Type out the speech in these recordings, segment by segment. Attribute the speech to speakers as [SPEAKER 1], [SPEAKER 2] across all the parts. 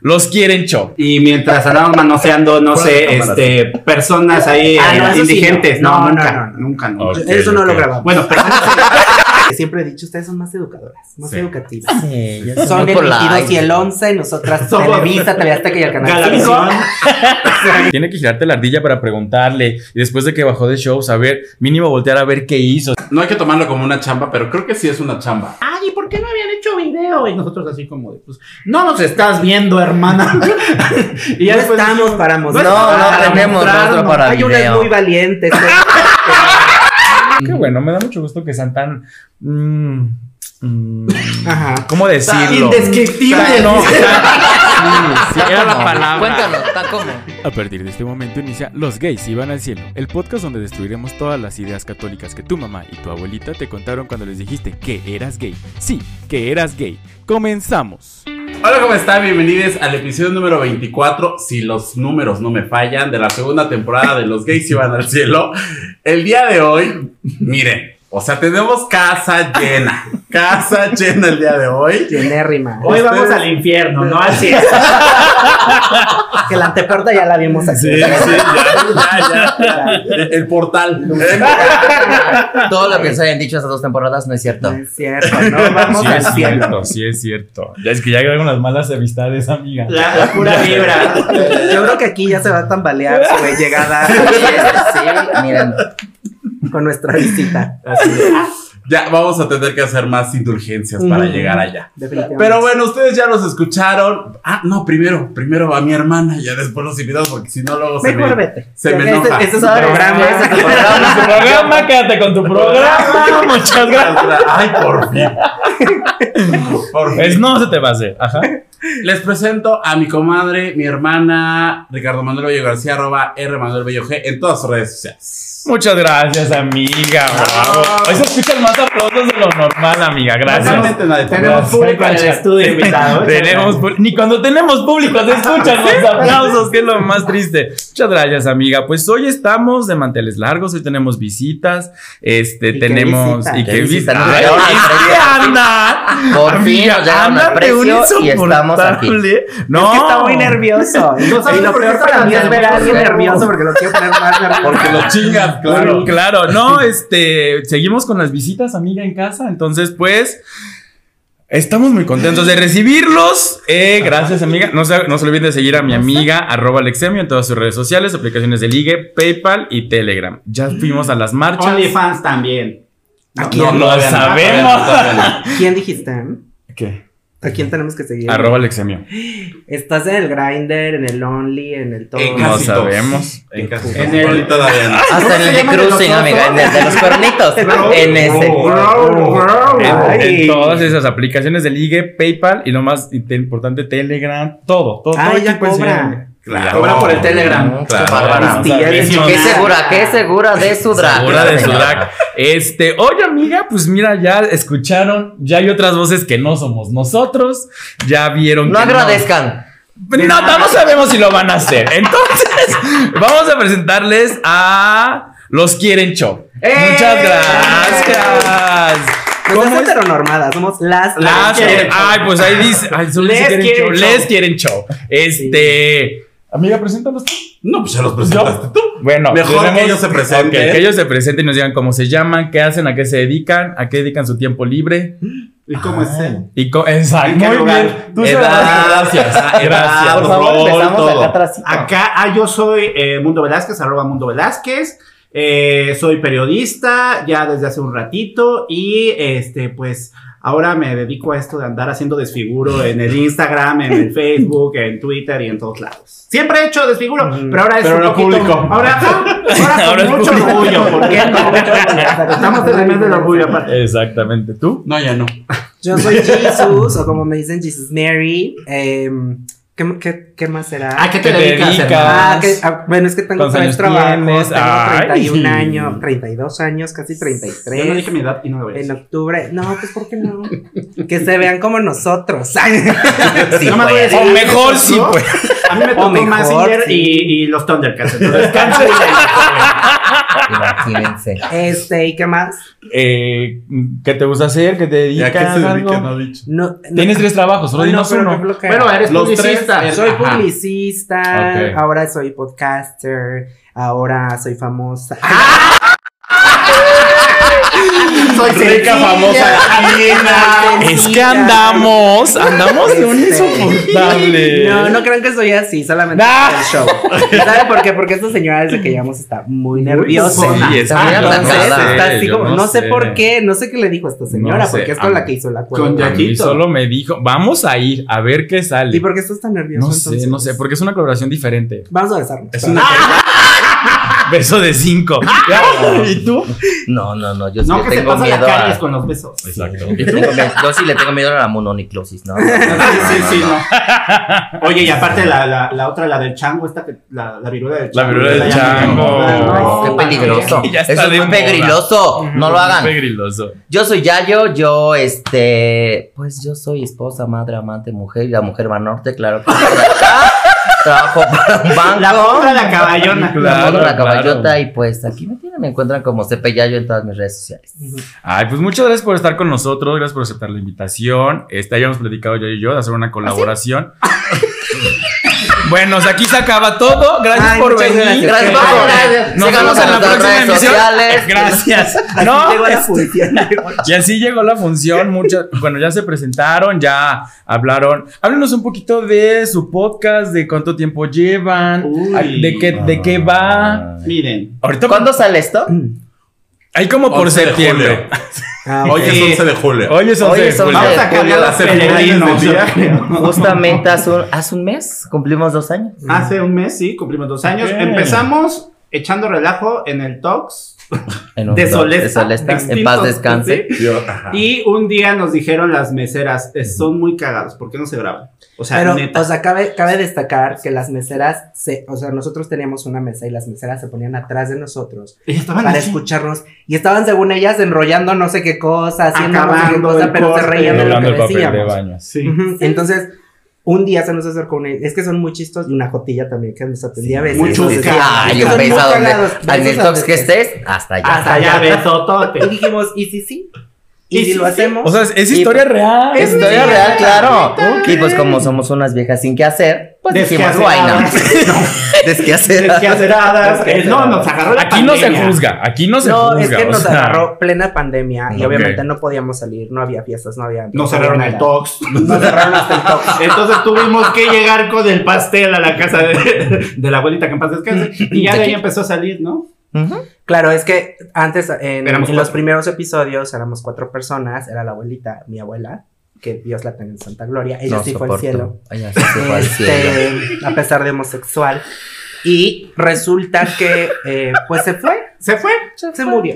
[SPEAKER 1] Los quieren show.
[SPEAKER 2] Y mientras andaban manoseando, no sé, este, personas ahí
[SPEAKER 3] Ah, no,
[SPEAKER 2] eh,
[SPEAKER 3] sí
[SPEAKER 2] indigentes.
[SPEAKER 3] no.
[SPEAKER 2] No,
[SPEAKER 3] No,
[SPEAKER 2] nunca,
[SPEAKER 3] no, no, no.
[SPEAKER 2] nunca, nunca.
[SPEAKER 3] Eso no lo grabamos.
[SPEAKER 2] Bueno, personas
[SPEAKER 3] Siempre he dicho, ustedes son más educadoras, más
[SPEAKER 2] Sí.
[SPEAKER 3] educativas.
[SPEAKER 4] Sí, ya
[SPEAKER 3] Son el 22
[SPEAKER 4] polite.
[SPEAKER 3] y el 11, y nosotras
[SPEAKER 2] Somos-
[SPEAKER 3] Televisa, TV Azteca y el Canal 5.
[SPEAKER 2] Galavisión.
[SPEAKER 1] Tiene que girarte la ardilla para preguntarle. Y después de que bajó de show, saber, mínimo voltear a ver qué hizo.
[SPEAKER 2] No hay que tomarlo como una chamba, pero creo que sí es una chamba. Ay, ¿y por qué no habían hecho video? Y nosotros así como de, pues, no nos estás viendo, hermana. y
[SPEAKER 3] Ya
[SPEAKER 2] después
[SPEAKER 3] estamos para mostrar.
[SPEAKER 4] No, no
[SPEAKER 2] para
[SPEAKER 4] tenemos para
[SPEAKER 3] Hay unas
[SPEAKER 4] video.
[SPEAKER 3] muy valientes.
[SPEAKER 1] Qué bueno, me da mucho gusto que sean tan. mm, mm,
[SPEAKER 3] Ajá.
[SPEAKER 1] ¿Cómo decirlo?
[SPEAKER 2] Indescriptible.
[SPEAKER 1] No, sí, sí, era la palabra.
[SPEAKER 4] Cuéntanos, ¿está cómo?
[SPEAKER 5] A partir de este momento inicia Los gays iban al cielo, el podcast donde destruiremos todas las ideas católicas que tu mamá y tu abuelita te contaron cuando les dijiste que eras gay. Sí, que eras gay. Comenzamos.
[SPEAKER 2] Hola, ¿cómo están? Bienvenidos al episodio número 24, si los números no me fallan, de la segunda temporada de Los Gays Iban al Cielo. El día de hoy, miren, o sea, tenemos casa llena, casa llena el día de hoy.
[SPEAKER 3] Tienérrima.
[SPEAKER 2] Hoy vamos al
[SPEAKER 6] infierno, no al cielo.
[SPEAKER 3] Que la antepuerta ya la vimos aquí.
[SPEAKER 2] Sí, sí, ya, ya, ya. El portal.
[SPEAKER 4] Todo lo que se hayan dicho estas dos temporadas no es cierto.
[SPEAKER 3] No es cierto, no vamos
[SPEAKER 1] Sí
[SPEAKER 3] al
[SPEAKER 1] es
[SPEAKER 3] cielo.
[SPEAKER 1] cierto, sí es cierto. Ya es que ya con las malas amistades, amiga.
[SPEAKER 6] La, la pura vibra.
[SPEAKER 3] Yo creo que aquí ya se va a tambalear su llegada
[SPEAKER 4] Sí, miren.
[SPEAKER 3] Con nuestra visita.
[SPEAKER 2] Ya vamos a tener que hacer más indulgencias para llegar allá. Pero bueno, ustedes ya los escucharon. Ah, no, primero, primero va mi hermana y ya después los invitados, porque si no luego se
[SPEAKER 3] Mejor
[SPEAKER 2] me,
[SPEAKER 3] vete.
[SPEAKER 2] se me
[SPEAKER 3] Este-
[SPEAKER 2] enoja.
[SPEAKER 3] Este es su
[SPEAKER 4] ¿Sabes?
[SPEAKER 3] programa.
[SPEAKER 4] Ese es tu programa.
[SPEAKER 1] Tu programa, quédate con tu programa. Muchas gracias.
[SPEAKER 2] Ay, por fin. Por fin.
[SPEAKER 1] Pues no se te va a hacer. Ajá.
[SPEAKER 2] Les presento a mi comadre, mi hermana, Ricardo Manuel Bello García, arroba R Manuel Bello G, en todas sus redes sociales.
[SPEAKER 1] Muchas gracias, amiga. Bravo. Hoy se escuchan más aplausos de lo normal, amiga. Gracias.
[SPEAKER 2] Realmente nadie te
[SPEAKER 6] Tenemos público en el estudio invitado.
[SPEAKER 1] Tenemos pu- ni cuando tenemos público se escuchan los aplausos, que es lo más triste. Muchas gracias, amiga. Pues hoy estamos de manteles largos, hoy tenemos visitas, este,
[SPEAKER 3] ¿Y qué
[SPEAKER 1] tenemos
[SPEAKER 3] visita?
[SPEAKER 1] y
[SPEAKER 4] ¿Qué
[SPEAKER 1] qué
[SPEAKER 4] visita?
[SPEAKER 1] Ay, andan.
[SPEAKER 4] Por fin nos llegaron al precio y estamos aquí.
[SPEAKER 1] No,
[SPEAKER 3] Es que está muy nervioso.
[SPEAKER 2] No sabes
[SPEAKER 3] y lo
[SPEAKER 2] por qué
[SPEAKER 3] peor para mí es ver a alguien
[SPEAKER 2] nervioso.
[SPEAKER 3] nervioso porque lo quiero poner más nervioso.
[SPEAKER 2] Porque lo chingas, claro.
[SPEAKER 1] Claro, no, este, seguimos con las visitas, amiga, en casa. Entonces, pues, estamos muy contentos de recibirlos. Eh, gracias, amiga. No se, no se olviden de seguir a mi amiga, arroba Alexemio, en todas sus redes sociales, aplicaciones de ligue, PayPal y Telegram. Ya fuimos a las marchas.
[SPEAKER 6] OnlyFans también.
[SPEAKER 3] ¿A
[SPEAKER 1] No, lo sabemos.
[SPEAKER 2] no,
[SPEAKER 3] ¿Quién dijiste?
[SPEAKER 1] ¿Qué?
[SPEAKER 3] ¿A quién tenemos que seguir?
[SPEAKER 1] Arroba Alexemio.
[SPEAKER 3] Estás en el Grindr, en el Only, en el todo.
[SPEAKER 2] En
[SPEAKER 1] No sabemos.
[SPEAKER 2] En casi
[SPEAKER 6] En el-
[SPEAKER 2] todavía no.
[SPEAKER 4] Hasta en el de cruising, amiga. En el de los cuernitos. En ese.
[SPEAKER 1] En, todas esas aplicaciones de ligue, PayPal y lo más importante, Telegram, todo, todo.
[SPEAKER 3] Ay,
[SPEAKER 1] todo
[SPEAKER 3] ya cobra.
[SPEAKER 2] Claro.
[SPEAKER 6] Cobra por el Telegram.
[SPEAKER 4] Qué
[SPEAKER 2] Claro.
[SPEAKER 1] Qué
[SPEAKER 4] Qué segura, qué segura de su drag.
[SPEAKER 1] Segura de su drag. Este, oye amiga, pues mira, ya escucharon, ya hay otras voces que no somos nosotros, ya vieron
[SPEAKER 4] No
[SPEAKER 1] que
[SPEAKER 4] agradezcan.
[SPEAKER 1] No, no, no sabemos si lo van a hacer. Entonces, vamos a presentarles a Los Quieren Show.
[SPEAKER 3] ¡Eh!
[SPEAKER 1] Muchas gracias.
[SPEAKER 3] ¿Cómo
[SPEAKER 1] ¿Cómo
[SPEAKER 3] es
[SPEAKER 1] es?
[SPEAKER 3] heteronormada? Somos las.
[SPEAKER 1] Las
[SPEAKER 6] quieren
[SPEAKER 1] quieren-
[SPEAKER 6] show.
[SPEAKER 1] Ay, pues ahí dice. Ay, solo dice
[SPEAKER 6] Les
[SPEAKER 1] quieren
[SPEAKER 6] quieren
[SPEAKER 1] show.
[SPEAKER 6] show.
[SPEAKER 1] Les quieren show. Este. Amiga, preséntalos tú.
[SPEAKER 2] No, pues ya los presentaste tú.
[SPEAKER 1] Bueno,
[SPEAKER 2] Mejor
[SPEAKER 1] tenemos-
[SPEAKER 2] que ellos se presenten.
[SPEAKER 1] Ok, que ellos se presenten y nos digan cómo se llaman, qué hacen, a qué se dedican, a qué dedican su tiempo libre.
[SPEAKER 2] ¿Y cómo es él?
[SPEAKER 1] Y co- exacto.
[SPEAKER 6] ¿En qué
[SPEAKER 1] Muy
[SPEAKER 6] lugar?
[SPEAKER 1] bien. Tú
[SPEAKER 2] Edad.
[SPEAKER 1] Gracias.
[SPEAKER 2] edad,
[SPEAKER 1] Gracias.
[SPEAKER 4] Por favor,
[SPEAKER 2] rol,
[SPEAKER 4] empezamos
[SPEAKER 2] todo.
[SPEAKER 4] acá atrás.
[SPEAKER 6] Acá, ah, yo soy eh, Mundo Velázquez, arroba Mundo Velázquez. Eh, soy periodista ya desde hace un ratito y este, pues ahora me dedico a esto de andar haciendo desfiguro en el Instagram, en el Facebook, en Twitter y en todos lados. Siempre he hecho desfiguro, pero ahora es
[SPEAKER 2] Pero
[SPEAKER 6] un poquito,
[SPEAKER 2] público.
[SPEAKER 6] Ahora, ahora
[SPEAKER 1] Ahora es
[SPEAKER 6] con mucho
[SPEAKER 1] público.
[SPEAKER 6] orgullo, ¿por qué no? Estamos en el mes del orgullo aparte.
[SPEAKER 1] Exactamente. ¿Tú?
[SPEAKER 2] No, ya no.
[SPEAKER 3] Yo soy Jesus, o como me dicen Jesus Mary. Em, ¿qué, qué, qué más será?
[SPEAKER 6] ¿A qué te
[SPEAKER 1] ¿Qué te
[SPEAKER 6] dedicas,
[SPEAKER 1] dedicas?
[SPEAKER 3] Ah, que- ah, bueno, es que tengo
[SPEAKER 1] ¿Cuántos
[SPEAKER 3] tres trabajos.
[SPEAKER 1] tienes?
[SPEAKER 3] Tengo
[SPEAKER 1] Ay.
[SPEAKER 3] 31 años, 32 años, casi 33.
[SPEAKER 6] Yo no dije mi edad y no lo voy a
[SPEAKER 3] En octubre. No, pues ¿por qué no? que se vean como nosotros.
[SPEAKER 4] Sí,
[SPEAKER 6] No me voy a decir
[SPEAKER 1] O mejor sí, pues.
[SPEAKER 6] A mí me tocó
[SPEAKER 3] mejor,
[SPEAKER 6] Mazinger
[SPEAKER 3] sí.
[SPEAKER 6] y, y los Thundercats. Entonces, canso y
[SPEAKER 4] Imagínense.
[SPEAKER 3] este, ¿y qué más?
[SPEAKER 1] Eh, ¿Qué te gusta hacer? ¿Qué te
[SPEAKER 2] ¿Y a
[SPEAKER 1] dedicas?
[SPEAKER 2] qué se
[SPEAKER 1] algo?
[SPEAKER 2] dedica? No ha dicho.
[SPEAKER 3] No, no-
[SPEAKER 1] Tienes tres trabajos, solo dinos uno.
[SPEAKER 6] Bueno, eres
[SPEAKER 2] Los
[SPEAKER 6] publicista,
[SPEAKER 2] tres.
[SPEAKER 3] soy
[SPEAKER 2] Ajá.
[SPEAKER 3] publicista,
[SPEAKER 1] Ok.
[SPEAKER 3] ahora soy podcaster, ahora soy famosa.
[SPEAKER 6] Soy
[SPEAKER 2] Rica, famosa,
[SPEAKER 6] aliena.
[SPEAKER 1] Es que andamos, andamos de un insoportable.
[SPEAKER 3] No, no crean que soy así, solamente
[SPEAKER 1] Ah.
[SPEAKER 3] el show. ¿Saben por qué? Porque esta señora desde que llegamos está muy nerviosa.
[SPEAKER 1] Sí, está
[SPEAKER 3] así como, no, sé, por qué, no sé qué le dijo a esta señora,
[SPEAKER 1] No sé,
[SPEAKER 3] porque es con
[SPEAKER 1] a
[SPEAKER 3] la que hizo el acuerdo.
[SPEAKER 6] Con Yaquito.
[SPEAKER 1] solo me dijo, vamos a ir a ver qué sale.
[SPEAKER 3] ¿Y por qué estás tan nervioso
[SPEAKER 1] No sé,
[SPEAKER 3] entonces?
[SPEAKER 1] no sé, porque es una colaboración diferente.
[SPEAKER 3] Vamos a besarnos.
[SPEAKER 2] Es una
[SPEAKER 1] Beso de cinco. ¿Y tú?
[SPEAKER 4] No, no, no. Yo sí
[SPEAKER 6] No,
[SPEAKER 4] le
[SPEAKER 6] que se
[SPEAKER 4] tengo
[SPEAKER 6] pasa la
[SPEAKER 4] miedo a.
[SPEAKER 6] con los besos.
[SPEAKER 1] Exacto.
[SPEAKER 4] Yo, tengo miedo- yo sí le tengo miedo a la mononiclosis, ¿no?
[SPEAKER 6] Sí, sí, sí, no. Oye, y aparte la, la, la otra, la del chango, esta que, la, la viruela del
[SPEAKER 1] La
[SPEAKER 6] chango.
[SPEAKER 1] viruela del chango.
[SPEAKER 6] No,
[SPEAKER 4] Qué peligroso. Eso es muy pegriloso. No lo hagan.
[SPEAKER 1] Pegriloso.
[SPEAKER 4] Yo soy Yayo, yo, este, pues yo soy esposa, madre, amante, mujer y la mujer Banorte, claro que. Trabajo para un banco.
[SPEAKER 6] La otra, la caballona.
[SPEAKER 1] Claro,
[SPEAKER 4] La la
[SPEAKER 1] claro.
[SPEAKER 4] caballota y pues aquí me tienen, me encuentran como Cepe Yayo en todas mis redes sociales.
[SPEAKER 1] Ay, pues muchas gracias por estar con nosotros, gracias por aceptar la invitación. Este, habíamos platicado yo y yo de hacer una colaboración. bueno, o sea, aquí se acaba todo. Gracias
[SPEAKER 3] Ay,
[SPEAKER 1] por venir.
[SPEAKER 3] gracias.
[SPEAKER 4] Gracias.
[SPEAKER 1] Nos vemos en la próxima
[SPEAKER 4] redes
[SPEAKER 1] emisión.
[SPEAKER 4] sociales.
[SPEAKER 1] Gracias.
[SPEAKER 3] Así
[SPEAKER 1] No,
[SPEAKER 3] llegó la
[SPEAKER 1] es-
[SPEAKER 3] publicidad.
[SPEAKER 1] y así llegó la función. Muchas, bueno, ya se presentaron, ya hablaron. Háblenos un poquito de su podcast, de cuánto tiempo llevan,
[SPEAKER 6] Uy.
[SPEAKER 1] de qué, de qué va.
[SPEAKER 6] Miren.
[SPEAKER 1] Ahorita
[SPEAKER 4] ¿Cuándo sale esto?
[SPEAKER 1] hay como por
[SPEAKER 2] 11 de
[SPEAKER 1] septiembre.
[SPEAKER 3] Ah,
[SPEAKER 2] Hoy es 11 de julio.
[SPEAKER 1] Hoy es 11
[SPEAKER 4] Hoy
[SPEAKER 1] de
[SPEAKER 4] es 11
[SPEAKER 1] julio.
[SPEAKER 4] de
[SPEAKER 6] Vamos a
[SPEAKER 2] Julio,
[SPEAKER 6] cambiar
[SPEAKER 2] las efemérides del día.
[SPEAKER 6] peregrinos.
[SPEAKER 4] Justamente hace un, hace un mes cumplimos dos años.
[SPEAKER 6] Hace un mes, sí, cumplimos dos años. Empezamos echando relajo en el Tox.
[SPEAKER 4] En un
[SPEAKER 6] De Solesta,
[SPEAKER 4] De Solesta, en paz descanse.
[SPEAKER 6] ¿sí?
[SPEAKER 2] Yo.
[SPEAKER 6] Y un día nos dijeron las meseras, "Eh, son muy cagados, ¿por qué no se graban? O sea,
[SPEAKER 3] Pero,
[SPEAKER 6] neta.
[SPEAKER 3] o sea, cabe, cabe destacar que las meseras, se, o sea, nosotros teníamos una mesa y las meseras se ponían atrás de nosotros
[SPEAKER 6] Y estaban
[SPEAKER 3] para
[SPEAKER 6] así.
[SPEAKER 3] escucharnos y estaban, según ellas, enrollando no sé qué cosa, haciendo no sé qué
[SPEAKER 6] Acabando
[SPEAKER 3] cosa,
[SPEAKER 6] el
[SPEAKER 3] pero se reían de lo que
[SPEAKER 1] de
[SPEAKER 3] decíamos.
[SPEAKER 1] baño.
[SPEAKER 6] Sí.
[SPEAKER 3] Ujú, Entonces, un día se nos acercó una, es que son muy chistos y una jotilla también que nos atendía a veces. sí,
[SPEAKER 4] Ay,
[SPEAKER 3] es que
[SPEAKER 4] un
[SPEAKER 3] son muy
[SPEAKER 4] beso a donde, en el
[SPEAKER 3] a
[SPEAKER 4] tox que
[SPEAKER 3] veces.
[SPEAKER 4] estés, hasta allá.
[SPEAKER 6] Hasta allá, besotote.
[SPEAKER 3] Y dijimos, ¿y si sí? ¿Y,
[SPEAKER 6] ¿Y
[SPEAKER 3] si
[SPEAKER 6] si
[SPEAKER 3] lo hacemos?
[SPEAKER 1] O sea, es, es
[SPEAKER 4] Y-
[SPEAKER 1] historia real.
[SPEAKER 4] Es historia
[SPEAKER 3] Sí,
[SPEAKER 4] real, claro.
[SPEAKER 6] neta.
[SPEAKER 4] Y pues como somos unas viejas sin qué hacer, pues
[SPEAKER 6] Desquaceradas.
[SPEAKER 4] Desquaceradas.
[SPEAKER 6] Eh, No, nos agarró la
[SPEAKER 1] Aquí no se juzga, aquí no se
[SPEAKER 3] no,
[SPEAKER 1] juzga.
[SPEAKER 3] es que nos
[SPEAKER 1] sea,
[SPEAKER 3] agarró plena pandemia y obviamente no podíamos salir, no había fiestas, no había.
[SPEAKER 6] Nos cerraron el. Tox.
[SPEAKER 3] Nos cerraron hasta el tox.
[SPEAKER 6] Entonces tuvimos que llegar con el pastel a la casa de, de la abuelita que en paz descanse. Y ya de ahí empezó a salir, ¿no?
[SPEAKER 3] Claro, es que antes en, los primeros episodios éramos cuatro personas, era la abuelita, mi abuela, que Dios la tenga en Santa Gloria, ella
[SPEAKER 4] No
[SPEAKER 3] sí fue al cielo,
[SPEAKER 4] Ella sí se fue al cielo.
[SPEAKER 3] este, a pesar de homosexual, y resulta que pues pues se fue,
[SPEAKER 6] Se fue.
[SPEAKER 3] se murió.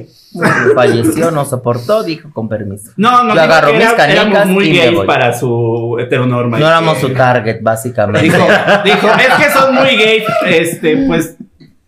[SPEAKER 4] Falleció, no soportó, dijo con permiso.
[SPEAKER 6] No, no, que
[SPEAKER 4] mis
[SPEAKER 6] era-
[SPEAKER 4] canicas
[SPEAKER 6] éramos muy
[SPEAKER 4] y
[SPEAKER 6] gays para su heteronorma.
[SPEAKER 4] No éramos
[SPEAKER 6] que-
[SPEAKER 4] su target, básicamente.
[SPEAKER 6] Dijo, dijo, es que son muy gays, este, pues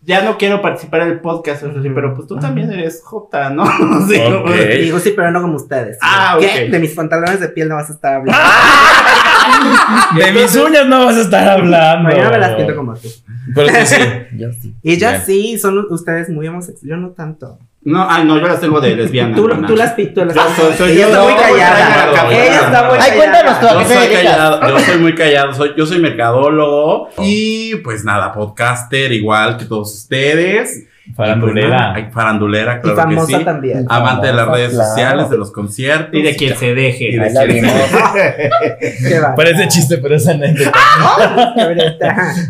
[SPEAKER 6] ya no quiero participar en el podcast, pero pues tú también eres J, ¿no? Sí, como-
[SPEAKER 3] digo, sí, pero no como ustedes.
[SPEAKER 6] Ah,
[SPEAKER 3] ¿Qué?
[SPEAKER 6] ok.
[SPEAKER 3] De mis pantalones de piel no vas a estar hablando.
[SPEAKER 1] De mis uñas no vas a estar hablando.
[SPEAKER 3] Mañana me las pinto como tú.
[SPEAKER 1] Pero tú sí.
[SPEAKER 4] Yo sí.
[SPEAKER 3] Y ya
[SPEAKER 1] Bien.
[SPEAKER 3] sí, son ustedes muy homosexuales. Yo no tanto.
[SPEAKER 6] No, ah, no, yo las tengo de lesbiana.
[SPEAKER 3] Tú, tú las pintas.
[SPEAKER 6] Yo soy- soy-
[SPEAKER 3] Ella
[SPEAKER 6] yo
[SPEAKER 3] está muy callada.
[SPEAKER 6] callado.
[SPEAKER 3] Ella está muy
[SPEAKER 4] Ay,
[SPEAKER 3] callada.
[SPEAKER 4] cuéntanos tú, ¿a
[SPEAKER 2] Yo soy, callado, yo soy muy callado, soy, yo soy mercadólogo y pues nada, podcaster igual que todos ustedes.
[SPEAKER 1] Farandulera.
[SPEAKER 2] Y, pues, farandulera,
[SPEAKER 3] Y
[SPEAKER 2] claro
[SPEAKER 3] famosa
[SPEAKER 2] que sí.
[SPEAKER 3] también.
[SPEAKER 2] Amante de las redes
[SPEAKER 4] claro.
[SPEAKER 2] sociales, de los conciertos.
[SPEAKER 6] Y de quien se deje.
[SPEAKER 2] Y de quien-.
[SPEAKER 3] Qué va.
[SPEAKER 1] Parece chiste, pero es anécdota.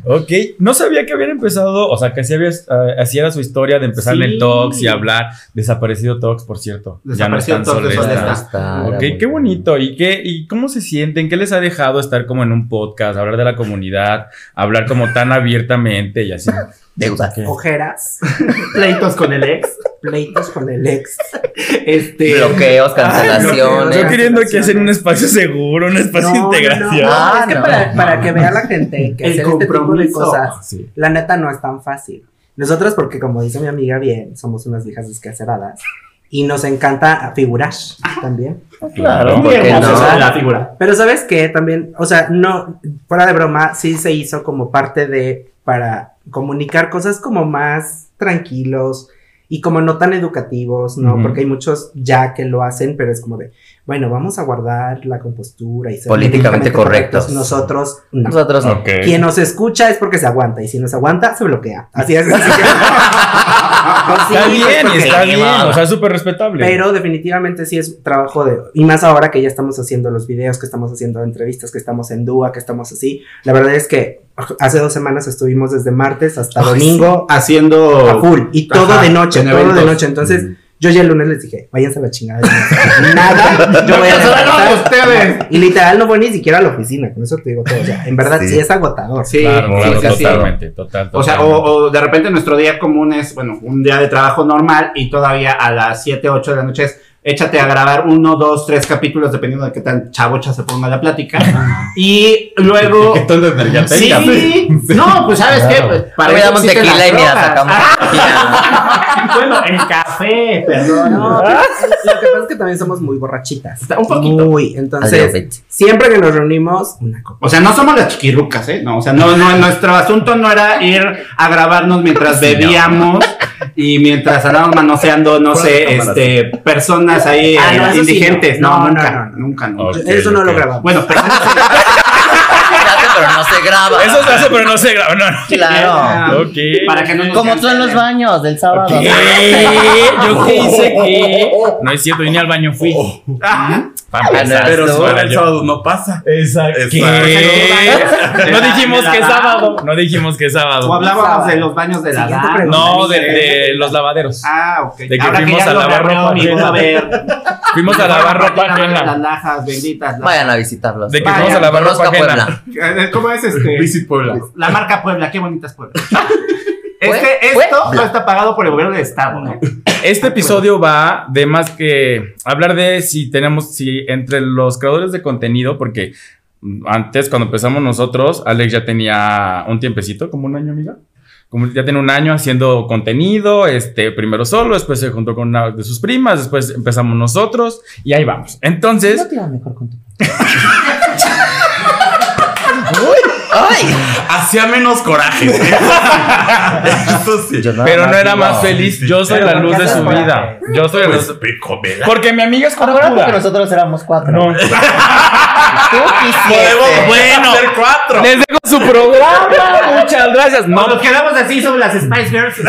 [SPEAKER 1] Ok, no sabía que habían empezado, o sea, que así, habías, eh, así era su historia de empezar en el. Tox y hablar. Desaparecido Tox, por cierto. Ya no están.
[SPEAKER 4] Está,
[SPEAKER 1] Ok, qué bonito. ¿Y qué, ¿Y cómo se sienten? ¿Qué les ha dejado estar como en un podcast, hablar de la comunidad, hablar como tan abiertamente y así?
[SPEAKER 4] Deudas.
[SPEAKER 3] Ojeras,
[SPEAKER 6] Pleitos con el ex.
[SPEAKER 3] pleitos con el ex.
[SPEAKER 6] Este.
[SPEAKER 4] Bloqueos, cancelaciones.
[SPEAKER 1] Yo queriendo que hacer un espacio seguro, un espacio de
[SPEAKER 3] No,
[SPEAKER 1] integración.
[SPEAKER 3] no,
[SPEAKER 4] Ah,
[SPEAKER 3] es que
[SPEAKER 4] no.
[SPEAKER 3] para, para que vea la gente que
[SPEAKER 6] El
[SPEAKER 3] hacer este tipo de cosas,
[SPEAKER 1] Sí.
[SPEAKER 3] la neta no es tan fácil. Nosotros, porque como dice mi amiga bien, somos unas viejas descaceradas y nos encanta figurar también.
[SPEAKER 4] Claro,
[SPEAKER 6] Muy
[SPEAKER 4] ¿por qué
[SPEAKER 6] hermosa
[SPEAKER 4] no?
[SPEAKER 6] la figura.
[SPEAKER 3] Pero sabes que también, o sea, no, fuera de broma, sí se hizo como parte de, para comunicar cosas como más tranquilos y como no tan educativos, ¿no? Porque hay muchos ya que lo hacen, pero es como de, bueno, vamos a guardar la compostura y ser
[SPEAKER 4] Políticamente correctos.
[SPEAKER 3] Nosotros, no.
[SPEAKER 4] Nosotros no.
[SPEAKER 3] Quien nos escucha es porque se aguanta y si nos aguanta, se bloquea. Así es. así que-
[SPEAKER 1] Está
[SPEAKER 3] Sí,
[SPEAKER 1] bien,
[SPEAKER 3] pues, porque-
[SPEAKER 1] está bien. O sea, es súper respetable.
[SPEAKER 3] Pero definitivamente sí es trabajo de... Y más ahora que ya estamos haciendo los videos, que estamos haciendo entrevistas, que estamos en Dúa, que estamos así. La verdad es que hace dos semanas estuvimos desde martes hasta
[SPEAKER 6] Ay,
[SPEAKER 3] domingo
[SPEAKER 6] Haciendo.
[SPEAKER 3] a full. Y todo
[SPEAKER 6] Ajá,
[SPEAKER 3] de noche, todo de noche. Entonces... Yo ya el lunes les dije, váyanse a la chingada. Nada, yo voy a descansar.
[SPEAKER 6] ustedes.
[SPEAKER 3] Y literal no fue ni siquiera a la oficina, con eso te digo todo. O sea, en verdad sí,
[SPEAKER 4] Sí.
[SPEAKER 3] es agotador.
[SPEAKER 6] Sí,
[SPEAKER 1] Claro,
[SPEAKER 6] sí,
[SPEAKER 1] claro,
[SPEAKER 6] sí,
[SPEAKER 1] totalmente, total,
[SPEAKER 6] O sea, o, o de repente nuestro día común es, bueno, un día de trabajo normal y todavía a las 7, 8 de la noche es échate a grabar uno, dos, tres capítulos dependiendo de qué tan chavocha se ponga la plática. y luego...
[SPEAKER 2] ¿Qué energía
[SPEAKER 6] Sí,
[SPEAKER 2] tengas?
[SPEAKER 6] no, pues sabes qué,
[SPEAKER 1] Claro.
[SPEAKER 6] pues,
[SPEAKER 4] Para
[SPEAKER 6] eso
[SPEAKER 4] tequila
[SPEAKER 6] las
[SPEAKER 4] y mira,
[SPEAKER 6] drogas.
[SPEAKER 4] sacamos
[SPEAKER 6] Ah, bueno, el café, perdón.
[SPEAKER 3] No, lo que pasa es que también somos muy borrachitas.
[SPEAKER 6] Un poquito.
[SPEAKER 3] Muy. Entonces, siempre que nos reunimos, una copa.
[SPEAKER 6] O sea, no somos las chiquirrucas, ¿eh? No, o sea, no, no, nuestro asunto no era ir a grabarnos mientras bebíamos y mientras andábamos manoseando, no sé, este, personas ahí
[SPEAKER 3] Ah, no,
[SPEAKER 6] eh,
[SPEAKER 3] sí,
[SPEAKER 6] indigentes.
[SPEAKER 3] no.
[SPEAKER 6] No,
[SPEAKER 3] No,
[SPEAKER 6] nunca,
[SPEAKER 3] no, no.
[SPEAKER 6] nunca,
[SPEAKER 3] Eso no lo grabamos.
[SPEAKER 6] Bueno, personas
[SPEAKER 4] pero no se graba.
[SPEAKER 1] Eso se hace, pero no se graba. No, no.
[SPEAKER 4] Claro.
[SPEAKER 1] Ok.
[SPEAKER 6] para que no nos
[SPEAKER 4] Como tú en los
[SPEAKER 6] cancelen.
[SPEAKER 4] baños del sábado.
[SPEAKER 1] ¿Qué? ¿Yo qué hice qué? No es cierto, yo ni al baño fui.
[SPEAKER 6] Ajá.
[SPEAKER 2] Pero suena el sábado no pasa.
[SPEAKER 1] Exacto.
[SPEAKER 2] Exacto.
[SPEAKER 1] ¿Qué? No dijimos que es sábado. No dijimos que es
[SPEAKER 6] O
[SPEAKER 1] sábado.
[SPEAKER 6] hablábamos de los baños de la
[SPEAKER 3] pregunta.
[SPEAKER 1] No, de, de los lavaderos.
[SPEAKER 6] Ah, ok.
[SPEAKER 1] De que
[SPEAKER 6] Ahora
[SPEAKER 1] fuimos a lavar ropa
[SPEAKER 6] a ver.
[SPEAKER 1] Fuimos a lavar ropa
[SPEAKER 6] Las
[SPEAKER 1] ajena.
[SPEAKER 6] lajas benditas. las-
[SPEAKER 4] Vayan a visitarlos.
[SPEAKER 1] De que fuimos a lavar ropa ajena.
[SPEAKER 4] Puebla.
[SPEAKER 6] ¿Cómo es este?
[SPEAKER 2] Visit Puebla.
[SPEAKER 6] La marca Puebla, qué bonita es Puebla. Este, esto no está pagado por el gobierno del estado, ¿no?
[SPEAKER 1] Este episodio va de más que hablar de si tenemos, si entre los creadores de contenido, porque antes cuando empezamos nosotros, Alex ya tenía un tiempecito, como un año, amiga. Como ya tiene un año haciendo contenido, este, primero solo, después se juntó con una de sus primas, después empezamos nosotros y ahí vamos. Entonces,
[SPEAKER 4] No te mejor con tu. ¡Ay!
[SPEAKER 2] Hacía menos coraje. Eso sí.
[SPEAKER 4] Yo nada
[SPEAKER 1] pero no era
[SPEAKER 4] digo,
[SPEAKER 1] más feliz. Yo soy
[SPEAKER 3] pero
[SPEAKER 1] la
[SPEAKER 3] ¿por
[SPEAKER 1] luz de su
[SPEAKER 3] coraje?
[SPEAKER 1] vida. Yo soy la
[SPEAKER 2] Pues,
[SPEAKER 1] luz.
[SPEAKER 2] pico, vela.
[SPEAKER 1] Porque mi amiga es
[SPEAKER 4] Acuérdate que nosotros éramos cuatro.
[SPEAKER 1] No.
[SPEAKER 4] Tú
[SPEAKER 2] Podemos
[SPEAKER 4] quisiste.
[SPEAKER 1] Bueno.
[SPEAKER 2] hacer cuatro.
[SPEAKER 1] Les dejo su programa. Muchas gracias.
[SPEAKER 6] No,
[SPEAKER 1] No,
[SPEAKER 6] nos quedamos así sobre las Spice Girls.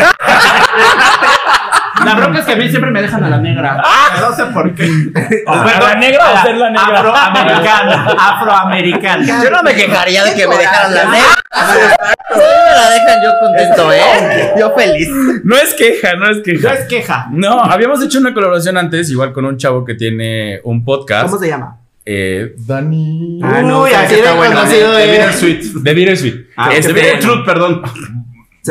[SPEAKER 6] La bronca es que a mí siempre me dejan a la negra. No sé por qué.
[SPEAKER 1] ¿A la negra o ser la negra?
[SPEAKER 6] Afroamericana. Afroamericana.
[SPEAKER 4] Yo no me quejaría de que me dejaran la negra. Me la dejan yo contento, ¿eh? Yo feliz.
[SPEAKER 1] no es queja, no es
[SPEAKER 6] No
[SPEAKER 1] queja.
[SPEAKER 6] es queja.
[SPEAKER 1] No, habíamos hecho una colaboración antes, igual con un chavo que tiene un podcast.
[SPEAKER 3] ¿Cómo se llama?
[SPEAKER 1] Eh, Dani.
[SPEAKER 3] Ah, no,
[SPEAKER 6] Uy,
[SPEAKER 3] o sea,
[SPEAKER 6] así
[SPEAKER 3] está bueno.
[SPEAKER 6] conocido
[SPEAKER 2] De Bittersweet.
[SPEAKER 1] De Bittersweet.
[SPEAKER 6] Ah,
[SPEAKER 1] Este,
[SPEAKER 2] De. Truth, perdón.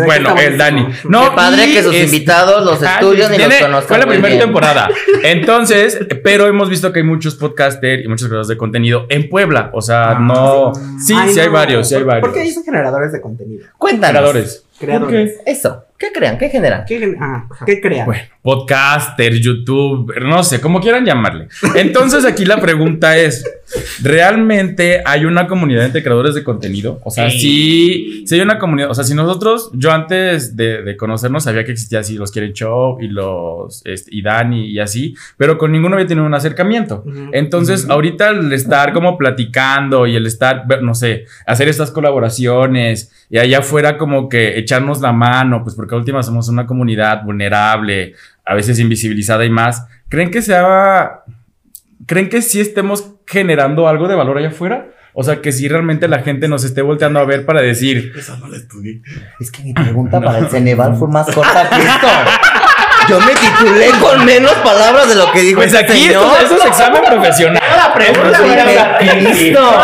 [SPEAKER 1] Bueno, el Dani. No,
[SPEAKER 4] Qué padre
[SPEAKER 1] y
[SPEAKER 4] que sus
[SPEAKER 1] es-
[SPEAKER 4] invitados los
[SPEAKER 1] Ajá,
[SPEAKER 4] estudios ni los conozcan.
[SPEAKER 1] Fue la primera
[SPEAKER 4] bien.
[SPEAKER 1] temporada. Entonces, pero hemos visto que hay muchos podcasters y muchos creadores de contenido en Puebla. O sea,
[SPEAKER 6] Ah,
[SPEAKER 1] no. Sí,
[SPEAKER 3] Ay,
[SPEAKER 1] sí hay varios, sí hay
[SPEAKER 3] ¿Por-
[SPEAKER 1] varios.
[SPEAKER 3] ¿Por qué dicen generadores de contenido?
[SPEAKER 4] Cuéntanos.
[SPEAKER 1] Creadores.
[SPEAKER 3] Creadores.
[SPEAKER 4] Eso. ¿Qué crean? ¿Qué generan?
[SPEAKER 3] ¿Qué, gen- ah, ¿qué crean?
[SPEAKER 1] Bueno, podcaster, YouTube, no sé, como quieran llamarle. Entonces aquí la pregunta es, ¿realmente hay una comunidad entre creadores de contenido? O sea, sí, sí hay una comunidad, o sea, si nosotros, yo antes de, de conocernos sabía que existía así los Quieren Show y los, este, y Dani y así, pero con ninguno había tenido un acercamiento. Entonces, ahorita el estar como platicando y el estar, no sé, hacer estas colaboraciones y allá afuera como que echarnos la mano, pues porque a última somos una comunidad vulnerable, a veces invisibilizada y más. ¿Creen que sea, creen que sí estemos generando algo de valor allá afuera? O sea, que si realmente la gente nos esté volteando a ver para decir,
[SPEAKER 2] Esa no la estudié.
[SPEAKER 4] Es que mi pregunta para el Ceneval fue más corta que esto. Yo me titulé con menos palabras de lo que dijo
[SPEAKER 1] pues
[SPEAKER 4] este
[SPEAKER 1] aquí
[SPEAKER 4] señor.
[SPEAKER 1] esto, eso es examen profesional.
[SPEAKER 6] La pregunta,
[SPEAKER 4] Cristo.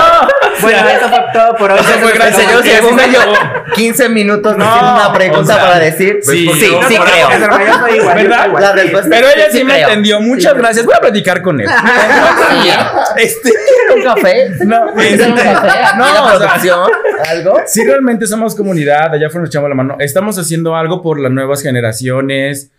[SPEAKER 3] Bueno, eso fue todo por hoy.
[SPEAKER 1] Eso fue
[SPEAKER 4] El
[SPEAKER 1] gracias
[SPEAKER 4] señor
[SPEAKER 1] porque
[SPEAKER 4] se
[SPEAKER 1] así
[SPEAKER 4] llevó
[SPEAKER 1] se
[SPEAKER 4] medio
[SPEAKER 1] acabó.
[SPEAKER 4] 15 minutos
[SPEAKER 1] No,
[SPEAKER 4] haciendo una pregunta
[SPEAKER 1] o sea,
[SPEAKER 4] para decir
[SPEAKER 1] sí,
[SPEAKER 4] sí, sí,
[SPEAKER 1] no,
[SPEAKER 4] sí creo.
[SPEAKER 3] Yo igual, yo soy
[SPEAKER 1] ¿Verdad?
[SPEAKER 3] igual.
[SPEAKER 4] La respuesta
[SPEAKER 1] Pero ella sí,
[SPEAKER 4] sí
[SPEAKER 1] me
[SPEAKER 4] creo.
[SPEAKER 1] entendió. Muchas gracias. Voy a platicar con él.
[SPEAKER 4] Sí.
[SPEAKER 1] Este,
[SPEAKER 4] ¿Quieren un café?
[SPEAKER 1] no,
[SPEAKER 4] ¿Quieren un
[SPEAKER 1] este,
[SPEAKER 4] café? ¿Aquí
[SPEAKER 1] no, o sea?
[SPEAKER 4] ¿Algo?
[SPEAKER 1] si realmente somos comunidad, allá afuera nos echamos la mano, estamos haciendo algo por las nuevas generaciones.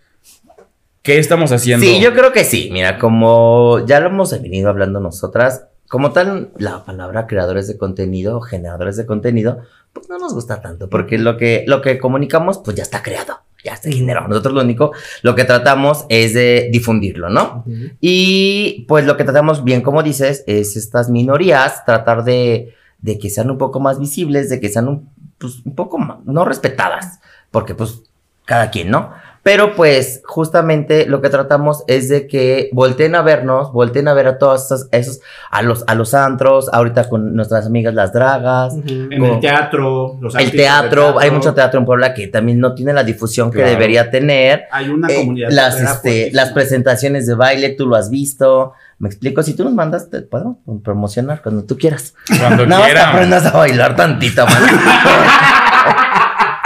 [SPEAKER 1] ¿Qué estamos haciendo?
[SPEAKER 4] Sí, yo creo que sí. Mira, como ya lo hemos venido hablando nosotras, como tal, la palabra creadores de contenido generadores de contenido, pues no nos gusta tanto, porque lo que, lo que comunicamos, pues ya está creado. ya se generó. Nosotros lo único, lo que tratamos es de difundirlo, ¿no?
[SPEAKER 3] Ujú.
[SPEAKER 4] Y pues lo que tratamos, bien como dices, es estas minorías, tratar de, de que sean un poco más visibles, de que sean un, pues, un poco más, no respetadas, porque pues cada quien, ¿no? Pero pues justamente lo que tratamos es de que volteen a vernos, volteen a ver a todos esos, esos a los, a los antros, ahorita con nuestras amigas las dragas.
[SPEAKER 6] En el teatro, los
[SPEAKER 4] el teatro, hay mucho teatro en Puebla que también no tiene la difusión que debería tener.
[SPEAKER 6] Hay una
[SPEAKER 4] Eh,
[SPEAKER 6] comunidad.
[SPEAKER 4] las, este, las presentaciones de baile, tú lo has visto. Me explico, si tú nos mandas, te puedo promocionar cuando tú quieras.
[SPEAKER 1] Cuando
[SPEAKER 4] Nada más que
[SPEAKER 1] quieras.
[SPEAKER 4] aprendas a bailar tantito, man.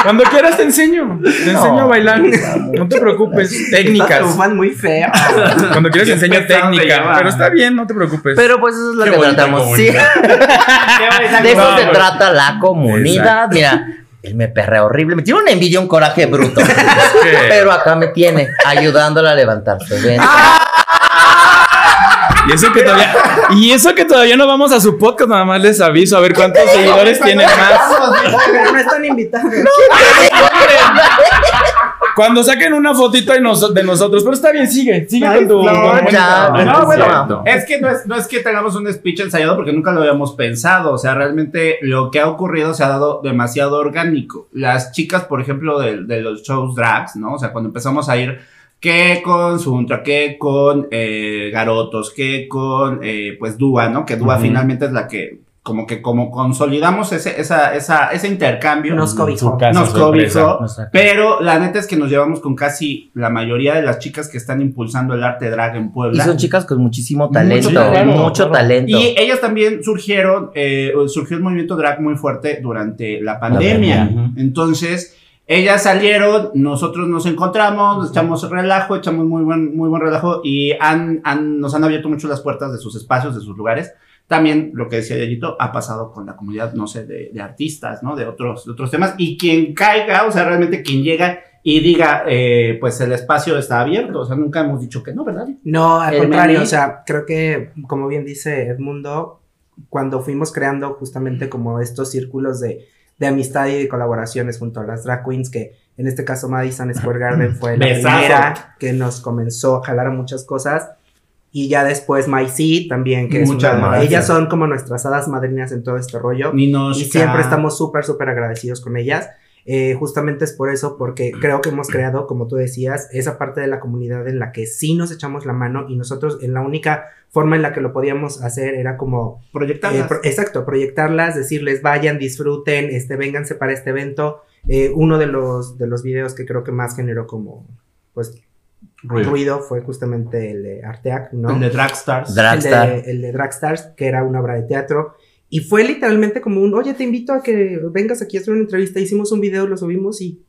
[SPEAKER 1] Cuando quieras te enseño. Te
[SPEAKER 4] No.
[SPEAKER 1] enseño a bailar. No te preocupes.
[SPEAKER 3] Estás
[SPEAKER 1] Técnicas.
[SPEAKER 3] fan muy feo.
[SPEAKER 1] Cuando quieras te enseño técnica. Pero está bien, no te preocupes.
[SPEAKER 4] Pero pues eso es lo
[SPEAKER 2] Qué
[SPEAKER 4] que tratamos. Sí, de eso
[SPEAKER 1] No,
[SPEAKER 4] se trata la comunidad. Mira, él me perrea horrible. Me tiene una envidia, un coraje bruto. Pero acá me tiene, ayudándole a levantarse. ¿ven?
[SPEAKER 1] Y eso que todavía, y eso que todavía no vamos a su podcast, nada más les aviso a ver cuántos seguidores tienen más.
[SPEAKER 3] Pero no están invitados.
[SPEAKER 1] Cuando saquen una fotito de, nos- de nosotros, pero está bien, sigue, sigue
[SPEAKER 3] Ay,
[SPEAKER 1] con tu.
[SPEAKER 3] no,
[SPEAKER 1] con
[SPEAKER 4] ya,
[SPEAKER 1] No,
[SPEAKER 6] No,
[SPEAKER 1] es
[SPEAKER 6] bueno,
[SPEAKER 1] cierto.
[SPEAKER 6] es que no es, no es que tengamos un speech ensayado porque nunca lo habíamos pensado. O sea, realmente lo que ha ocurrido se ha dado demasiado orgánico. Las chicas, por ejemplo, de, de los shows drags, ¿no? O sea, cuando empezamos a ir que con Suntra, que con eh, Garotos, que con eh, pues Dúa, ¿no? Que Dúa finalmente es la que como que como consolidamos ese, esa, esa, ese intercambio.
[SPEAKER 3] Nos cobijó.
[SPEAKER 1] Su casa
[SPEAKER 6] Nos cobijó. Pero la neta es que nos llevamos con casi la mayoría de las chicas que están impulsando el arte drag en
[SPEAKER 4] Y
[SPEAKER 6] Puebla.
[SPEAKER 4] son chicas con muchísimo talento, mucho,
[SPEAKER 1] talento, claro.
[SPEAKER 4] talento.
[SPEAKER 6] Y ellas también surgieron, eh, surgió el movimiento drag muy fuerte durante la pandemia.
[SPEAKER 1] pandemia.
[SPEAKER 6] Entonces, ellas salieron, nosotros nos encontramos, nos echamos relajo, echamos muy buen, muy buen relajo y han, han- nos han abierto mucho las puertas de sus espacios, de sus lugares. También lo que decía Yayito ha pasado con la comunidad, no sé, de, de artistas, ¿no? De otros, de otros temas. Y quien caiga, o sea, realmente quien llega y diga, eh, pues el espacio está abierto. O sea, nunca hemos dicho que no, ¿verdad?
[SPEAKER 3] No, al
[SPEAKER 6] El
[SPEAKER 3] contrario, o sea, creo que, como bien dice Edmundo, cuando fuimos creando justamente como estos círculos de, de amistad y de colaboraciones junto a las drag queens, que en este caso Madison Square Garden fue la
[SPEAKER 6] Besazo.
[SPEAKER 3] primera que nos comenzó a jalar a muchas cosas. Y ya después My también, que es
[SPEAKER 6] Muchas
[SPEAKER 3] una-
[SPEAKER 6] gracias.
[SPEAKER 3] ellas son como nuestras hadas madrinas en todo este rollo.
[SPEAKER 6] Ninoshka.
[SPEAKER 3] Y siempre estamos súper, súper agradecidos con ellas. Eh, justamente es por eso, porque creo que hemos creado, como tú decías, esa parte de la comunidad en la que sí nos echamos la mano y nosotros en la única forma en la que lo podíamos hacer era como, eh,
[SPEAKER 6] proyectarlas.
[SPEAKER 3] pro- exacto, proyectarlas, decirles vayan, disfruten, este, vénganse para este evento. Eh, uno de los, de los videos que creo que más generó como, pues,
[SPEAKER 6] Ruido.
[SPEAKER 3] ruido fue justamente el de Arteac, ¿no?
[SPEAKER 6] El de Dragstars.
[SPEAKER 4] Dragstar.
[SPEAKER 3] El de, el de Dragstars, que era una obra de teatro. Y fue literalmente como un, oye, te invito a que vengas aquí a hacer una entrevista. Hicimos un video, lo subimos y,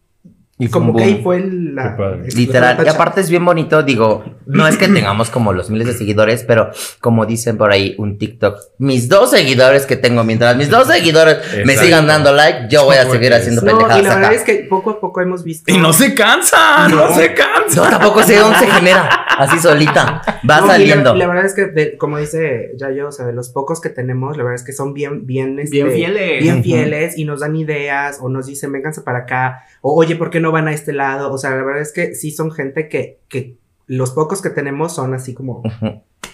[SPEAKER 4] Y fue
[SPEAKER 3] como que ahí fue la...
[SPEAKER 4] Literal,
[SPEAKER 3] la
[SPEAKER 4] y aparte es bien bonito, digo, no es que tengamos como los miles de seguidores, pero como dicen por ahí un TikTok, mis dos seguidores que tengo, mientras mis dos seguidores me
[SPEAKER 1] Exacto.
[SPEAKER 4] sigan dando like, yo voy a seguir haciendo
[SPEAKER 3] No, y la
[SPEAKER 4] acá.
[SPEAKER 3] verdad es que poco a poco hemos visto...
[SPEAKER 1] Y no se cansa, no, se cansa.
[SPEAKER 4] No, tampoco sé dónde se genera, así solita, va
[SPEAKER 3] No, y la-
[SPEAKER 4] saliendo.
[SPEAKER 3] La, verdad es que, de- como dice Yayo, o sea, de los pocos que tenemos, la verdad es que son bien, bien, este,
[SPEAKER 6] Bien fieles.
[SPEAKER 3] bien fieles y nos dan ideas o nos dicen, vénganse para acá, o oye, ¿por qué no van a este lado? O sea, la verdad es que sí son gente que, que los pocos que tenemos son así como.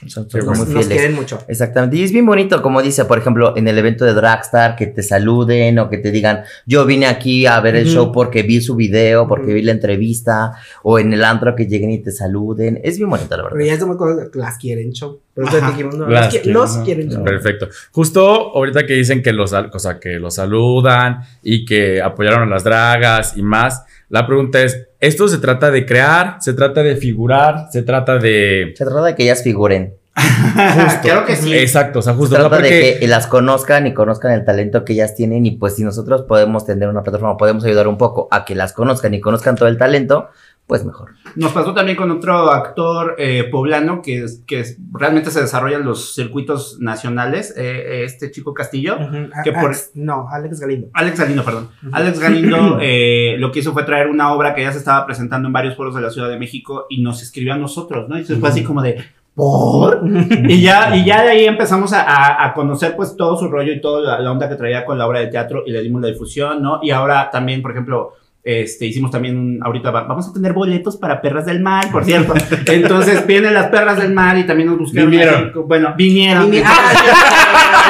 [SPEAKER 4] Son, son
[SPEAKER 3] nos quieren mucho.
[SPEAKER 4] Exactamente. Y es bien bonito, como dice, por ejemplo, en el evento de Dragstar, que te saluden o que te digan, yo vine aquí a ver el show porque vi su video, porque vi la entrevista, o en el antro que lleguen y te saluden. Es bien bonito, la verdad.
[SPEAKER 3] Pero ya cosas que las quieren show. Por eso
[SPEAKER 6] Ajá.
[SPEAKER 3] dijimos, no,
[SPEAKER 1] Las quieren,
[SPEAKER 3] los
[SPEAKER 1] ¿no?
[SPEAKER 3] quieren show.
[SPEAKER 1] Perfecto. Justo ahorita que dicen que los, sal- o sea, que los saludan y que apoyaron a las dragas y más, la pregunta es, ¿esto se trata de crear? ¿Se trata de figurar? ¿Se trata de...?
[SPEAKER 4] Se trata de que ellas figuren.
[SPEAKER 6] Claro que sí.
[SPEAKER 1] Exacto, o sea,
[SPEAKER 4] Se
[SPEAKER 1] justo. o sea,
[SPEAKER 4] trata
[SPEAKER 1] porque-
[SPEAKER 4] de que las conozcan y conozcan el talento que ellas tienen y pues si nosotros podemos tener una plataforma, podemos ayudar un poco a que las conozcan y conozcan todo el talento, pues mejor.
[SPEAKER 6] Nos pasó también con otro actor eh, poblano que, es- que es- realmente se desarrolla en los circuitos nacionales, eh, este chico Castillo.
[SPEAKER 3] Ujú.
[SPEAKER 6] que
[SPEAKER 3] Ah,
[SPEAKER 6] por-
[SPEAKER 3] Alex- no, Alex Galindo.
[SPEAKER 6] Alex Galindo, perdón. Alex Galindo eh, lo que hizo fue traer una obra que ya se estaba presentando en varios pueblos de la Ciudad de México y nos escribió a nosotros, ¿no? Y se fue así como de, ¿por? Y ya, y ya de ahí empezamos a, a- a conocer pues todo su rollo y toda la, la onda que traía con la obra de teatro y le dimos la difusión, ¿no? Y ahora también, por ejemplo, Este, hicimos también un, ahorita va- vamos a tener boletos para perras del mar, por cierto. Entonces vienen las perras del mar y también nos buscaron.
[SPEAKER 2] Vinieron.
[SPEAKER 6] así, Bueno, vinieron.
[SPEAKER 3] Vinieron.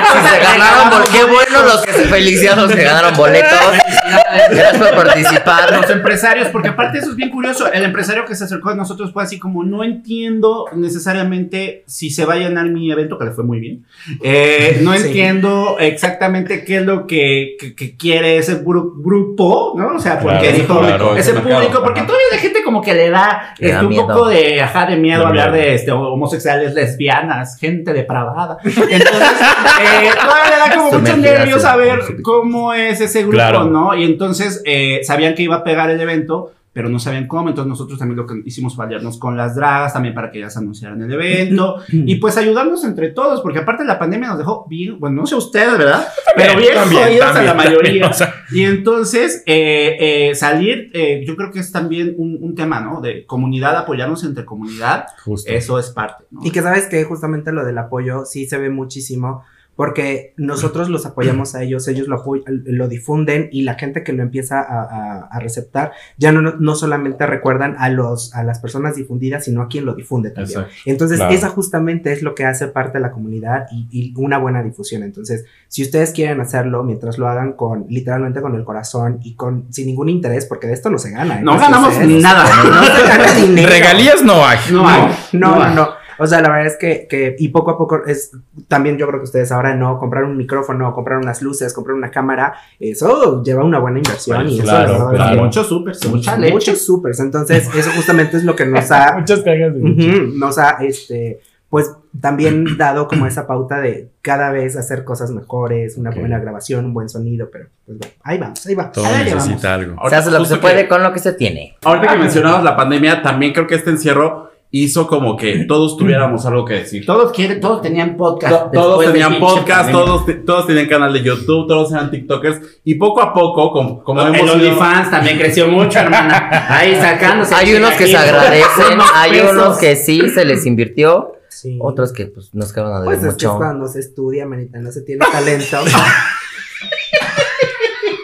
[SPEAKER 4] Si se ganaron, por qué bueno los que se felicitan los que ganaron boletos. Gracias por participar.
[SPEAKER 6] los empresarios, porque aparte eso es bien curioso, el empresario que se acercó a nosotros fue así como, no entiendo necesariamente si se va a llenar mi evento, que le fue muy bien, Eh, no
[SPEAKER 3] Sí.
[SPEAKER 6] entiendo exactamente qué es lo que, que- que quiere ese gru- grupo, ¿no? O sea, porque
[SPEAKER 1] Claro,
[SPEAKER 6] dijo,
[SPEAKER 1] claro,
[SPEAKER 6] ese
[SPEAKER 2] ese
[SPEAKER 6] público,
[SPEAKER 2] mercado,
[SPEAKER 6] porque
[SPEAKER 2] ajá.
[SPEAKER 6] todavía hay gente como que le da,
[SPEAKER 4] Le da
[SPEAKER 6] este, un
[SPEAKER 4] miedo.
[SPEAKER 6] poco de, ajá, de miedo
[SPEAKER 1] De
[SPEAKER 6] hablar
[SPEAKER 1] miedo.
[SPEAKER 6] de este, homosexuales, lesbianas, gente depravada. Entonces, eh, todavía le da como mucho nervio saber cómo es ese grupo,
[SPEAKER 1] Claro.
[SPEAKER 6] ¿no? Y entonces eh, sabían que iba a pegar el evento, pero no sabían cómo. Entonces nosotros también lo que hicimos fue aliarnos con las dragas también para que ellas anunciaran el evento y pues ayudarnos entre todos, porque aparte la pandemia nos dejó bien, bueno, no sé ustedes, ¿verdad? Pero bien
[SPEAKER 1] También,
[SPEAKER 6] jodidos a
[SPEAKER 1] también,
[SPEAKER 6] la mayoría.
[SPEAKER 1] también, o sea,
[SPEAKER 6] Y entonces, eh, eh, salir, eh, yo creo que es también un, un tema, ¿no? De comunidad, apoyarnos entre comunidad,
[SPEAKER 1] justo.
[SPEAKER 6] eso es parte, ¿no?
[SPEAKER 3] Y que sabes que justamente lo del apoyo sí se ve muchísimo porque nosotros los apoyamos a ellos, ellos lo, lo difunden y la gente que lo empieza a, a- a receptar ya no, no solamente recuerdan a, los, a las personas difundidas, sino a quien lo difunde también.
[SPEAKER 2] Exacto.
[SPEAKER 3] Entonces,
[SPEAKER 1] Claro.
[SPEAKER 3] esa justamente es lo que hace parte de la comunidad y, y una buena difusión. Entonces, si ustedes quieren hacerlo, mientras lo hagan con, literalmente con el corazón y con, sin ningún interés, porque de esto no se gana. ¿eh?
[SPEAKER 6] No ganamos
[SPEAKER 3] ustedes-
[SPEAKER 6] nada.
[SPEAKER 3] No se gana dinero.
[SPEAKER 1] Regalías no hay.
[SPEAKER 6] No hay.
[SPEAKER 3] No,
[SPEAKER 6] No
[SPEAKER 3] no,
[SPEAKER 6] hay.
[SPEAKER 3] no. O sea, la verdad es que, que, y poco a poco es, también yo creo que ustedes ahora no, comprar un micrófono, comprar unas luces, comprar una cámara, eso lleva una buena inversión y eso
[SPEAKER 1] claro,
[SPEAKER 3] dar
[SPEAKER 1] claro.
[SPEAKER 6] Muchos súper, mucha
[SPEAKER 3] Muchos,
[SPEAKER 6] leche.
[SPEAKER 3] muchos supers. Entonces, eso justamente es lo que nos ha,
[SPEAKER 1] Muchas cagas de
[SPEAKER 3] ujú, nos ha, este, pues también dado como esa pauta de cada vez hacer cosas mejores, una buena grabación, un buen sonido, pero pues bueno, ahí vamos, ahí va.
[SPEAKER 1] Todo
[SPEAKER 3] ahí
[SPEAKER 1] necesita algo.
[SPEAKER 4] Se hace lo que se puede con lo que se tiene.
[SPEAKER 2] Ahorita que mencionabas la pandemia, también creo que este encierro hizo como que todos tuviéramos algo que decir.
[SPEAKER 6] Todos quieren, todos tenían podcast.
[SPEAKER 2] To- Todos tenían podcast, todos, todos tenían canal de YouTube, todos eran TikTokers y poco a poco, como, como
[SPEAKER 6] El
[SPEAKER 2] hemos ido-
[SPEAKER 6] OnlyFans también creció mucho, hermana. Ahí sacándose.
[SPEAKER 4] Hay unos que se agradecen, hay unos que sí se les invirtió,
[SPEAKER 3] Sí.
[SPEAKER 4] otros que pues nos quedaron a deber
[SPEAKER 3] Pues es que es
[SPEAKER 4] mucho.
[SPEAKER 3] cuando se estudia, manita, no se tiene talento.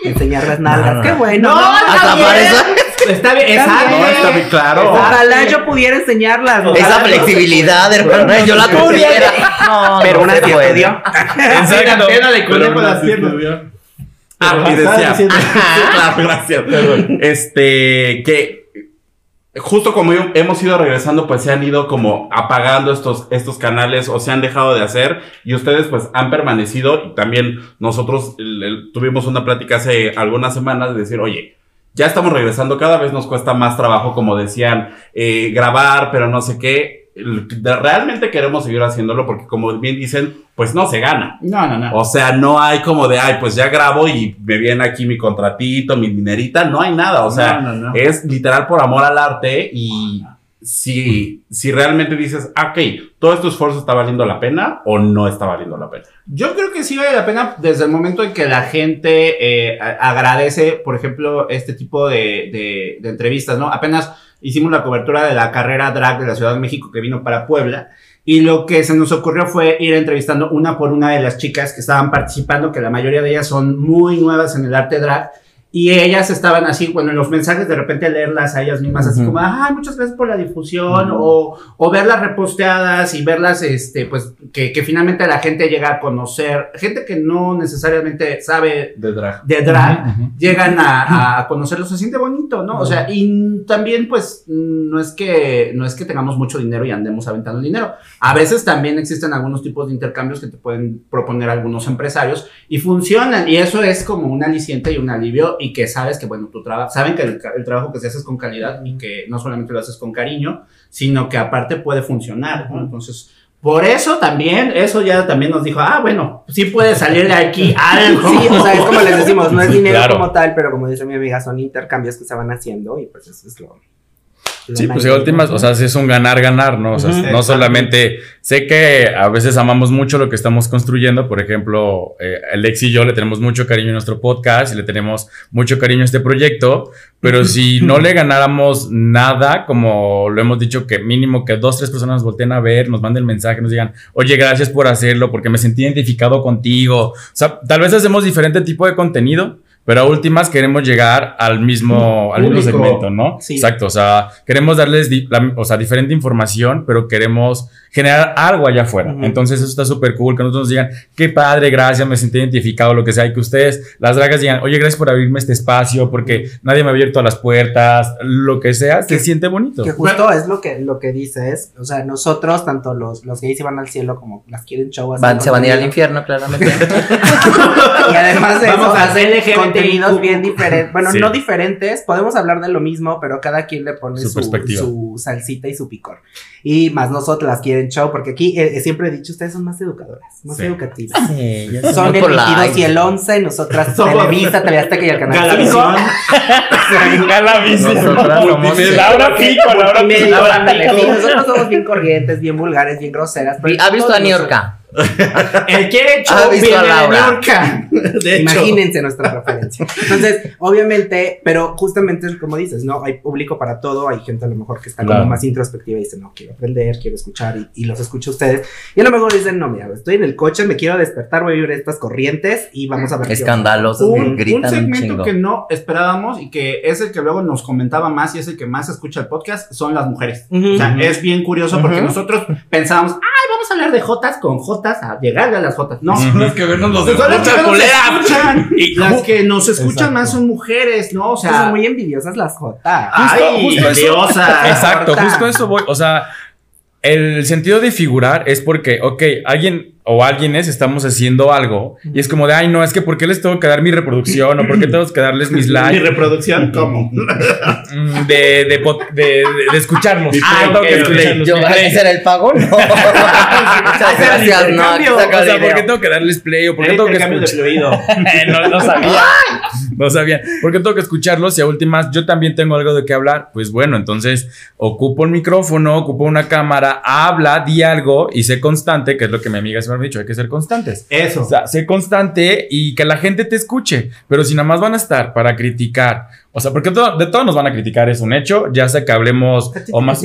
[SPEAKER 3] Enseñar las nalgas,
[SPEAKER 4] No,
[SPEAKER 3] qué
[SPEAKER 4] no.
[SPEAKER 3] bueno.
[SPEAKER 6] No,
[SPEAKER 3] ¿no?
[SPEAKER 4] Hasta para eso,
[SPEAKER 6] Está bien,
[SPEAKER 3] Está
[SPEAKER 6] exacto.
[SPEAKER 2] No, está bien claro.
[SPEAKER 3] Ojalá yo pudiera enseñarlas.
[SPEAKER 4] esa
[SPEAKER 3] ojalá-
[SPEAKER 4] flexibilidad, hermano, yo la tuviera. No,
[SPEAKER 3] Pero
[SPEAKER 4] no
[SPEAKER 3] una
[SPEAKER 4] se puede.
[SPEAKER 3] estudió.
[SPEAKER 1] Exacto.
[SPEAKER 2] Pero aún
[SPEAKER 6] las piernas.
[SPEAKER 2] Ah, y decía, gracias. Este, que justo como hemos ido regresando, pues se han ido como apagando estos, estos canales o se han dejado de hacer y ustedes pues han permanecido y también nosotros el- el- tuvimos una plática hace algunas semanas de decir, oye, ya estamos regresando, cada vez nos cuesta más trabajo, como decían, eh, grabar, pero no sé qué. Realmente queremos seguir haciéndolo porque como bien dicen, pues no se gana.
[SPEAKER 6] No, no, no.
[SPEAKER 2] O sea, no hay como de, ay, pues ya grabo y me viene aquí mi contratito, mi dinerita, no hay nada. O sea,
[SPEAKER 6] No, no, no.
[SPEAKER 2] es literal por amor al arte y si, si realmente dices, ah, ok, todo este esfuerzo está valiendo la pena o no está valiendo la pena.
[SPEAKER 6] Yo creo que sí vale la pena desde el momento en que la gente eh, agradece, por ejemplo, este tipo de, de- de entrevistas, ¿no? Apenas hicimos la cobertura de la carrera drag de la Ciudad de México que vino para Puebla. Y lo que se nos ocurrió fue ir entrevistando una por una de las chicas que estaban participando, que la mayoría de ellas son muy nuevas en el arte drag. Y ellas estaban así, bueno, en los mensajes de repente leerlas a ellas mismas, así como, ay, muchas gracias por la difusión, o, o verlas reposteadas y verlas, este, pues, que, que finalmente la gente llega a conocer, gente que no necesariamente sabe
[SPEAKER 2] De drag.
[SPEAKER 6] de drag, llegan a, a conocerlo, se siente bonito, ¿no? O sea, y también, pues, no es que, no es que tengamos mucho dinero y andemos aventando dinero. A veces también existen algunos tipos de intercambios que te pueden proponer algunos empresarios y funcionan, y eso es como un aliciente y un alivio, y que sabes que, bueno, tu trabajo, saben que el, el trabajo que se hace es con calidad y que no solamente lo haces con cariño, sino que aparte puede funcionar, ¿no? Entonces, por eso también, eso ya también nos dijo, ah, bueno, sí puede salir de aquí algo.
[SPEAKER 3] Sí, o sea, es como les decimos, no es dinero
[SPEAKER 1] Claro.
[SPEAKER 3] como tal, pero como dice mi amiga, son intercambios que se van haciendo y pues eso es lo.
[SPEAKER 1] Sí, pues en últimas, o sea, sí es un ganar-ganar, ¿no? O sea,
[SPEAKER 3] Ujú.
[SPEAKER 1] no solamente, sé que a veces amamos mucho lo que estamos construyendo, por ejemplo, eh, Alex y yo le tenemos mucho cariño a nuestro podcast y le tenemos mucho cariño a este proyecto, pero si no le ganáramos nada, como lo hemos dicho, que mínimo que dos, tres personas nos volteen a ver, nos manden mensaje, nos digan, oye, gracias por hacerlo, porque me sentí identificado contigo. O sea, tal vez hacemos diferente tipo de contenido, pero a últimas queremos llegar al mismo, al mismo segmento, ¿no?
[SPEAKER 3] Sí.
[SPEAKER 1] Exacto, o sea, queremos darles di- la- o sea, diferente información, pero queremos generar algo allá afuera. Entonces eso está súper cool, que nosotros nos digan, qué padre, gracias, me sentí identificado, lo que sea, y que ustedes, las dragas digan, oye, gracias por abrirme este espacio, porque nadie me ha abierto las puertas, lo que sea, se siente bonito.
[SPEAKER 3] Que justo es lo que, lo que dices. O sea, nosotros, tanto los, los gays se van al cielo como las quieren show. así
[SPEAKER 4] Van, se van a ir al infierno, claramente.
[SPEAKER 3] Y además de
[SPEAKER 6] Vamos
[SPEAKER 3] eso,
[SPEAKER 6] a
[SPEAKER 3] hacen
[SPEAKER 6] LGBTIQ.
[SPEAKER 3] contenidos bien diferentes. Bueno,
[SPEAKER 1] Sí.
[SPEAKER 3] no diferentes. Podemos hablar de lo mismo, pero cada quien le pone
[SPEAKER 1] Su
[SPEAKER 3] su,
[SPEAKER 1] perspectiva.
[SPEAKER 3] su salsita y su picor. Y más nosotros las show, porque aquí eh, eh, siempre he dicho, ustedes son más educadoras, más
[SPEAKER 2] Sí.
[SPEAKER 3] educativas.
[SPEAKER 4] Sí,
[SPEAKER 3] Son el
[SPEAKER 4] polite.
[SPEAKER 3] 22 y el 11, nosotras
[SPEAKER 6] Somos-
[SPEAKER 3] Televisa, TV Azteca y el Canal 5.
[SPEAKER 6] Galavisión.
[SPEAKER 4] Nosotras somos-
[SPEAKER 1] Laura Pico, Laura Pico.
[SPEAKER 3] nosotros somos bien corrientes, bien vulgares, bien groseras. pero
[SPEAKER 4] ¿Ha visto a
[SPEAKER 3] todos
[SPEAKER 4] Niorca?
[SPEAKER 6] El quiere
[SPEAKER 4] ¿Has
[SPEAKER 6] show
[SPEAKER 4] visto
[SPEAKER 6] viene
[SPEAKER 4] a Laura?
[SPEAKER 6] De hecho.
[SPEAKER 3] Imagínense nuestra preferencia. Entonces, obviamente, pero justamente como dices, ¿no? Hay público para todo, hay gente a lo mejor que está
[SPEAKER 1] Claro.
[SPEAKER 3] como más introspectiva y dice, no, quiero aprender, quiero escuchar y, y los escucho a ustedes. Y a lo mejor dicen, no, mira, estoy en el coche, me quiero despertar, voy a vivir estas corrientes y vamos a ver. qué onda".
[SPEAKER 4] Escandalosos,
[SPEAKER 6] un,
[SPEAKER 4] gritan un
[SPEAKER 6] segmento
[SPEAKER 4] chingo.
[SPEAKER 6] que no esperábamos y que es el que luego nos comentaba más y es el que más escucha el podcast son las mujeres.
[SPEAKER 3] Ujú.
[SPEAKER 6] O sea, es bien curioso porque
[SPEAKER 3] Ujú.
[SPEAKER 6] nosotros pensábamos, ay, vamos a hablar de Jotas con Jotas, a llegarle a las Jotas. No.
[SPEAKER 2] Son las que vernos los
[SPEAKER 6] Son las que
[SPEAKER 2] escuchan,
[SPEAKER 6] nos escuchan.
[SPEAKER 1] Y-
[SPEAKER 6] las que nos escuchan
[SPEAKER 1] Exacto.
[SPEAKER 6] más son mujeres, ¿no? O
[SPEAKER 3] Son
[SPEAKER 6] sea,
[SPEAKER 3] muy envidiosas las J.
[SPEAKER 1] Justo-
[SPEAKER 6] ay,
[SPEAKER 1] justo eso.
[SPEAKER 6] envidiosa.
[SPEAKER 1] Exacto, justo eso voy. O sea, el sentido de figurar es porque, ok, alguien o alguienes estamos haciendo algo y es como de, ay, no, es que ¿por qué les tengo que dar mi reproducción o por qué tengo que darles mis
[SPEAKER 6] Mi
[SPEAKER 1] likes
[SPEAKER 6] reproducción, ¿cómo?
[SPEAKER 1] Mm, de, de, de, de- de escucharlos?
[SPEAKER 6] Ah,
[SPEAKER 1] Yo tengo que
[SPEAKER 6] ok, ok.
[SPEAKER 1] escucharlos.
[SPEAKER 4] Yo,
[SPEAKER 1] Mi
[SPEAKER 4] ¿hay
[SPEAKER 1] play.
[SPEAKER 4] que hacer el pago? No. Muchas gracias, no.
[SPEAKER 1] O sea, ¿por qué tengo que darles play o por qué tengo que escuchar? no, no sabía. No sabían. ¿Por qué tengo que escucharlos? Y a últimas, yo también tengo algo de qué hablar. Pues bueno, entonces ocupo el micrófono, ocupo una cámara, habla, di algo y sé constante, que es lo que mi amiga siempre me ha dicho, hay que ser constantes.
[SPEAKER 6] Eso.
[SPEAKER 1] O sea, sé constante y que la gente te escuche. Pero si nada más van a estar para criticar, o sea, porque todo- de todo nos van a criticar, es un hecho, ya sea que hablemos o más.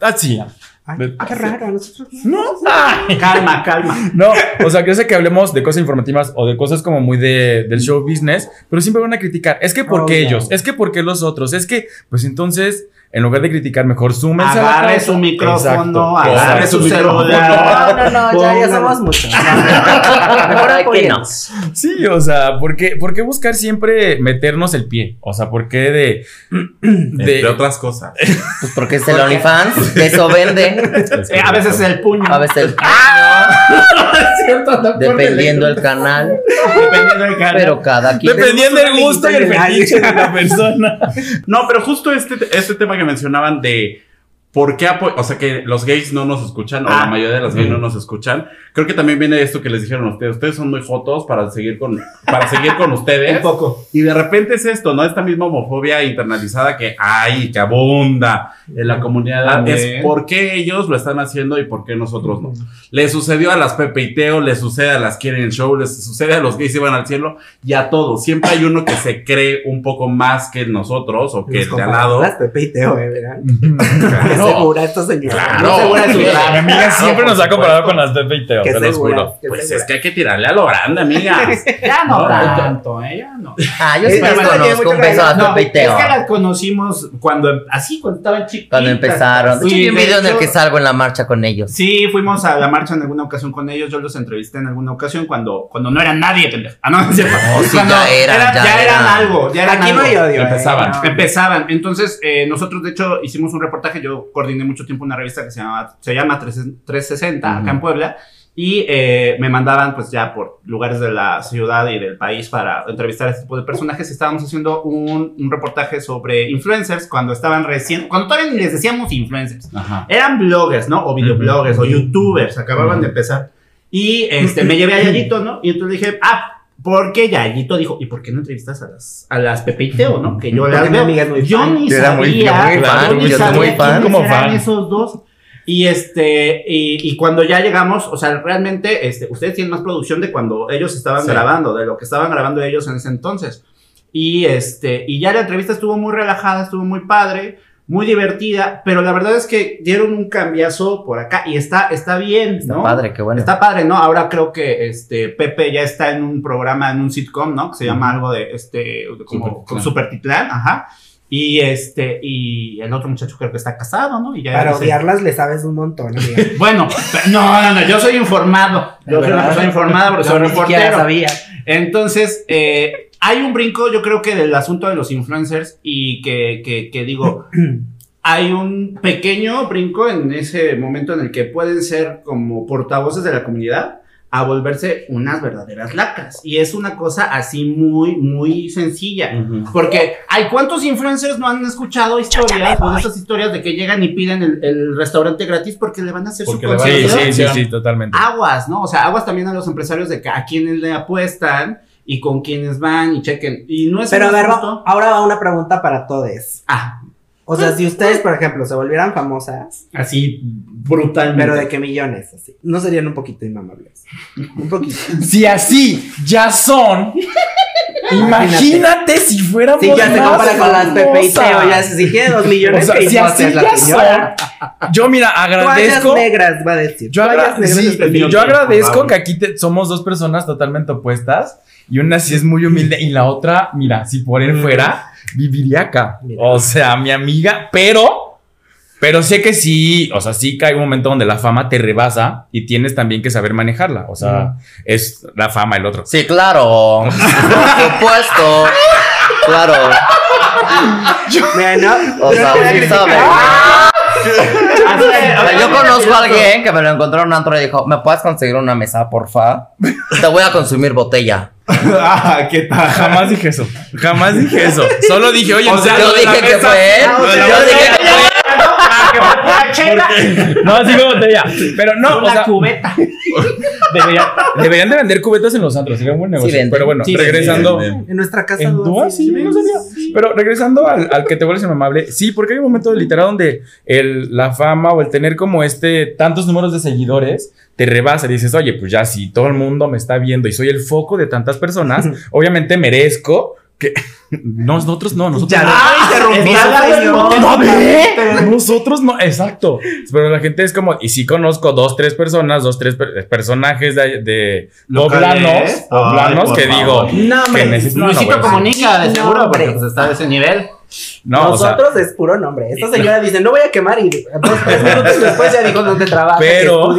[SPEAKER 1] Ah, sí.
[SPEAKER 3] Ay,
[SPEAKER 1] De-
[SPEAKER 3] qué raro, nosotros no.
[SPEAKER 1] Ay.
[SPEAKER 6] Calma, calma.
[SPEAKER 1] No, o sea, que sé que hablemos de cosas informativas o de cosas como muy de, del show business, pero siempre van a criticar. Es que por qué
[SPEAKER 3] Oh, no.
[SPEAKER 1] ellos, es que por qué los otros, es que, pues entonces, en lugar de criticar, mejor súmense a la
[SPEAKER 6] Agarre su micrófono,
[SPEAKER 1] Exacto,
[SPEAKER 6] agarre
[SPEAKER 1] exacto.
[SPEAKER 6] su
[SPEAKER 3] No,
[SPEAKER 6] celular.
[SPEAKER 3] no, no, ya, ya
[SPEAKER 6] Pongan-
[SPEAKER 3] somos muchos. Mejor
[SPEAKER 4] que no.
[SPEAKER 3] apoyemos.
[SPEAKER 1] Sí, o sea, ¿por qué, por qué buscar siempre meternos el pie? O sea, ¿por qué de...
[SPEAKER 2] Entre
[SPEAKER 1] de
[SPEAKER 2] otras cosas.
[SPEAKER 4] Pues porque es el OnlyFans, eso vende.
[SPEAKER 6] Eh, a veces el puño.
[SPEAKER 4] A veces el
[SPEAKER 6] es cierto, no
[SPEAKER 4] dependiendo el canal.
[SPEAKER 6] Dependiendo del canal.
[SPEAKER 4] Pero cada quien.
[SPEAKER 1] Dependiendo del gusto y el fetiche de la persona.
[SPEAKER 2] No, pero justo este, este tema que mencionaban de por qué o sea que los gays no nos escuchan, o
[SPEAKER 6] Ah.
[SPEAKER 2] la mayoría de los gays no nos escuchan. Creo que también viene esto que les dijeron a ustedes. Ustedes son muy fotos para seguir con, para seguir con ustedes.
[SPEAKER 6] Un poco.
[SPEAKER 2] Y de repente es esto, ¿no? Esta misma homofobia internalizada que hay, que abunda en la comunidad.
[SPEAKER 6] También.
[SPEAKER 2] Es por qué ellos lo están haciendo y por qué nosotros no. Le sucedió a las Pepe y Teo, le sucede a las Quieren Show, les sucede a los gays iban al cielo y a todos. Siempre hay uno que se cree un poco más que nosotros o que el de al lado.
[SPEAKER 3] Las Pepe y Teo, eh, ¿verdad? Segura esta señora.
[SPEAKER 2] Claro.
[SPEAKER 3] Segura de su
[SPEAKER 1] Mi amiga siempre nos ha comparado
[SPEAKER 2] supuesto.
[SPEAKER 1] con las Pepe y Teo, te juro.
[SPEAKER 2] Pues
[SPEAKER 3] segura.
[SPEAKER 2] es que hay que tirarle a lo grande, amiga.
[SPEAKER 6] Ya no,
[SPEAKER 2] No,
[SPEAKER 6] tanto, ¿eh? Ya no.
[SPEAKER 4] Ah, yo sí
[SPEAKER 3] tiene
[SPEAKER 4] conozco.
[SPEAKER 3] mucho
[SPEAKER 4] Un beso a
[SPEAKER 6] No,
[SPEAKER 4] Pepe y Teo.
[SPEAKER 6] es que las conocimos cuando, así, cuando estaban chiquitas.
[SPEAKER 4] Cuando empezaron.
[SPEAKER 6] Sí,
[SPEAKER 4] vi un
[SPEAKER 6] de
[SPEAKER 4] video en el que salgo en la marcha con ellos.
[SPEAKER 6] Sí, fuimos a la marcha en alguna ocasión con ellos. Yo los entrevisté en alguna ocasión cuando, cuando no eran nadie, pendejo. Ah, no, no.
[SPEAKER 4] No,
[SPEAKER 6] Cuando
[SPEAKER 4] ya eran, ya
[SPEAKER 6] ya eran algo. Ya eran
[SPEAKER 3] Aquí no hay odio. eh,
[SPEAKER 2] Empezaban.
[SPEAKER 3] no.
[SPEAKER 6] Empezaban. Entonces, eh, nosotros, de hecho, hicimos un reportaje. Yo coordiné mucho tiempo una revista que se llama, se llama 360 acá en Puebla. Y eh, me mandaban, pues ya por lugares de la ciudad y del país para entrevistar a este tipo de personajes. Estábamos haciendo un, un reportaje sobre influencers cuando estaban recién, cuando todavía ni les decíamos influencers.
[SPEAKER 2] Ajá.
[SPEAKER 6] Eran bloggers, ¿no? O videobloggers, o youtubers, acababan de empezar. Y este, me llevé a Yayito, ¿no? Y entonces dije, ah, ¿por qué Yayito dijo, ¿y por qué no entrevistas a las, a las Pepe y Teo, no? Que yo
[SPEAKER 3] Porque
[SPEAKER 6] las
[SPEAKER 3] mi
[SPEAKER 6] veo.
[SPEAKER 3] amiga es muy
[SPEAKER 6] Yo
[SPEAKER 3] fan.
[SPEAKER 6] ni
[SPEAKER 4] Yo era muy- yo
[SPEAKER 6] sabía,
[SPEAKER 4] muy fan,
[SPEAKER 6] yo ni
[SPEAKER 4] yo
[SPEAKER 6] sabía
[SPEAKER 4] muy fan.
[SPEAKER 6] quiénes
[SPEAKER 1] Como
[SPEAKER 6] eran
[SPEAKER 1] fan.
[SPEAKER 6] esos dos. Y este, y, y cuando ya llegamos, o sea, realmente, este, ustedes tienen más producción de cuando ellos estaban
[SPEAKER 2] Sí.
[SPEAKER 6] grabando, de lo que estaban grabando ellos en ese entonces. Y este, y ya la entrevista estuvo muy relajada, estuvo muy padre. Muy divertida, pero la verdad es que dieron un cambiazo por acá y está, está bien,
[SPEAKER 4] Está
[SPEAKER 6] ¿no?
[SPEAKER 4] padre, qué bueno.
[SPEAKER 6] Está padre, ¿no? Ahora creo que este Pepe ya está en un programa, en un sitcom, ¿no? Que se llama algo de este, como
[SPEAKER 2] Supertitlán.
[SPEAKER 6] ajá. Y este, y el otro muchacho creo que está casado, ¿no? Y ya
[SPEAKER 3] Para odiarlas le sabes un montón.
[SPEAKER 6] Bueno, no, no, no, yo soy informado. Yo soy una
[SPEAKER 3] ¿Verdad?
[SPEAKER 6] persona informada porque soy reportero.
[SPEAKER 3] sabía.
[SPEAKER 6] Entonces, eh, hay un brinco, yo creo que del asunto de los influencers y que, que, que digo, hay un pequeño brinco en ese momento en el que pueden ser como portavoces de la comunidad a volverse unas verdaderas lacras. Y es una cosa así muy, muy sencilla. Porque hay cuántos influencers no han escuchado historias o de esas historias de que llegan y piden el, el restaurante gratis porque le van a hacer
[SPEAKER 2] Porque
[SPEAKER 6] su
[SPEAKER 2] le van a
[SPEAKER 1] Sí, sí, sí, sí, totalmente.
[SPEAKER 6] Aguas, ¿no? O sea, aguas también a los empresarios de que a quienes le apuestan y con quienes van y chequen. Y no es
[SPEAKER 3] Pero a ver, ahora va una pregunta para todos.
[SPEAKER 6] Ah,
[SPEAKER 3] O sea, si ustedes, por ejemplo, se volvieran famosas,
[SPEAKER 6] así brutalmente.
[SPEAKER 3] pero de qué millones, así, ¿no serían un poquito inmamables? Un poquito.
[SPEAKER 1] Si así ya son, imagínate si fuéramos
[SPEAKER 3] Sí, ya se
[SPEAKER 1] más
[SPEAKER 3] compara con las Pepe y. Teo, ya se si quiere dos millones,
[SPEAKER 1] O sea, si así
[SPEAKER 3] la
[SPEAKER 1] ya
[SPEAKER 3] señora.
[SPEAKER 1] son, yo mira,
[SPEAKER 3] Toallas
[SPEAKER 1] agradezco.
[SPEAKER 3] negras, va a decir.
[SPEAKER 1] Yo, agra-
[SPEAKER 3] Toallas
[SPEAKER 1] sí, yo agradezco que aquí te- somos dos personas totalmente opuestas y una sí es muy humilde y la otra, mira, si por él fuera, viviría acá.
[SPEAKER 3] Mira.
[SPEAKER 1] O sea, mi amiga, pero, pero sé que sí, o sea, sí cae un momento donde la fama te rebasa y tienes también que saber manejarla. O sea, es la fama el otro.
[SPEAKER 4] Sí, claro. Por supuesto. Claro.
[SPEAKER 3] Mira, ¿no?
[SPEAKER 4] O
[SPEAKER 3] Yo
[SPEAKER 4] sea,
[SPEAKER 3] no voy a
[SPEAKER 4] sí sabe. Yo conozco a alguien que me lo encontró en un antro y dijo, ¿me puedes conseguir una mesa, porfa? Te voy a consumir botella.
[SPEAKER 2] ah, ¿qué tal?
[SPEAKER 1] Jamás dije eso. Jamás dije eso. Solo dije, oye,
[SPEAKER 2] O sea,
[SPEAKER 1] ¿en
[SPEAKER 4] Yo dije que fue él.
[SPEAKER 2] Ah,
[SPEAKER 4] Yo dije que fue él.
[SPEAKER 1] No, así como botella. Pero no, o
[SPEAKER 6] Una
[SPEAKER 1] sea,
[SPEAKER 6] cubeta.
[SPEAKER 1] debería- deberían de vender cubetas en los antros. Sería un buen negocio.
[SPEAKER 4] venden.
[SPEAKER 1] Pero bueno,
[SPEAKER 6] Sí,
[SPEAKER 1] regresando.
[SPEAKER 3] En nuestra casa.
[SPEAKER 1] ¿En
[SPEAKER 3] dos,
[SPEAKER 1] Dúa? Sí, no sabía. Pero regresando al, al que te vuelves inmamable, sí, porque hay un momento literal donde el, la fama o el tener como este tantos números de seguidores te rebasa y dices, oye, pues ya si todo el mundo me está viendo y soy el foco de tantas personas, obviamente merezco que nosotros no, nosotros
[SPEAKER 3] Ya
[SPEAKER 1] no.
[SPEAKER 3] no
[SPEAKER 6] Está
[SPEAKER 3] señor.
[SPEAKER 1] No, ve. Nosotros no, exacto. Pero la gente es como, y sí conozco dos, tres personas, dos, tres per- personajes de, de poblanos, que
[SPEAKER 2] favor.
[SPEAKER 1] digo,
[SPEAKER 3] No, hombre.
[SPEAKER 6] Luisito
[SPEAKER 1] buena-
[SPEAKER 6] comunica, de
[SPEAKER 3] No,
[SPEAKER 6] seguro, porque pues está de ese nivel.
[SPEAKER 1] No, o sea,
[SPEAKER 3] Nosotros es puro nombre. Esta señora dice, no voy a quemar y dos, tres minutos después ya dijo dónde trabaja.
[SPEAKER 1] Pero-.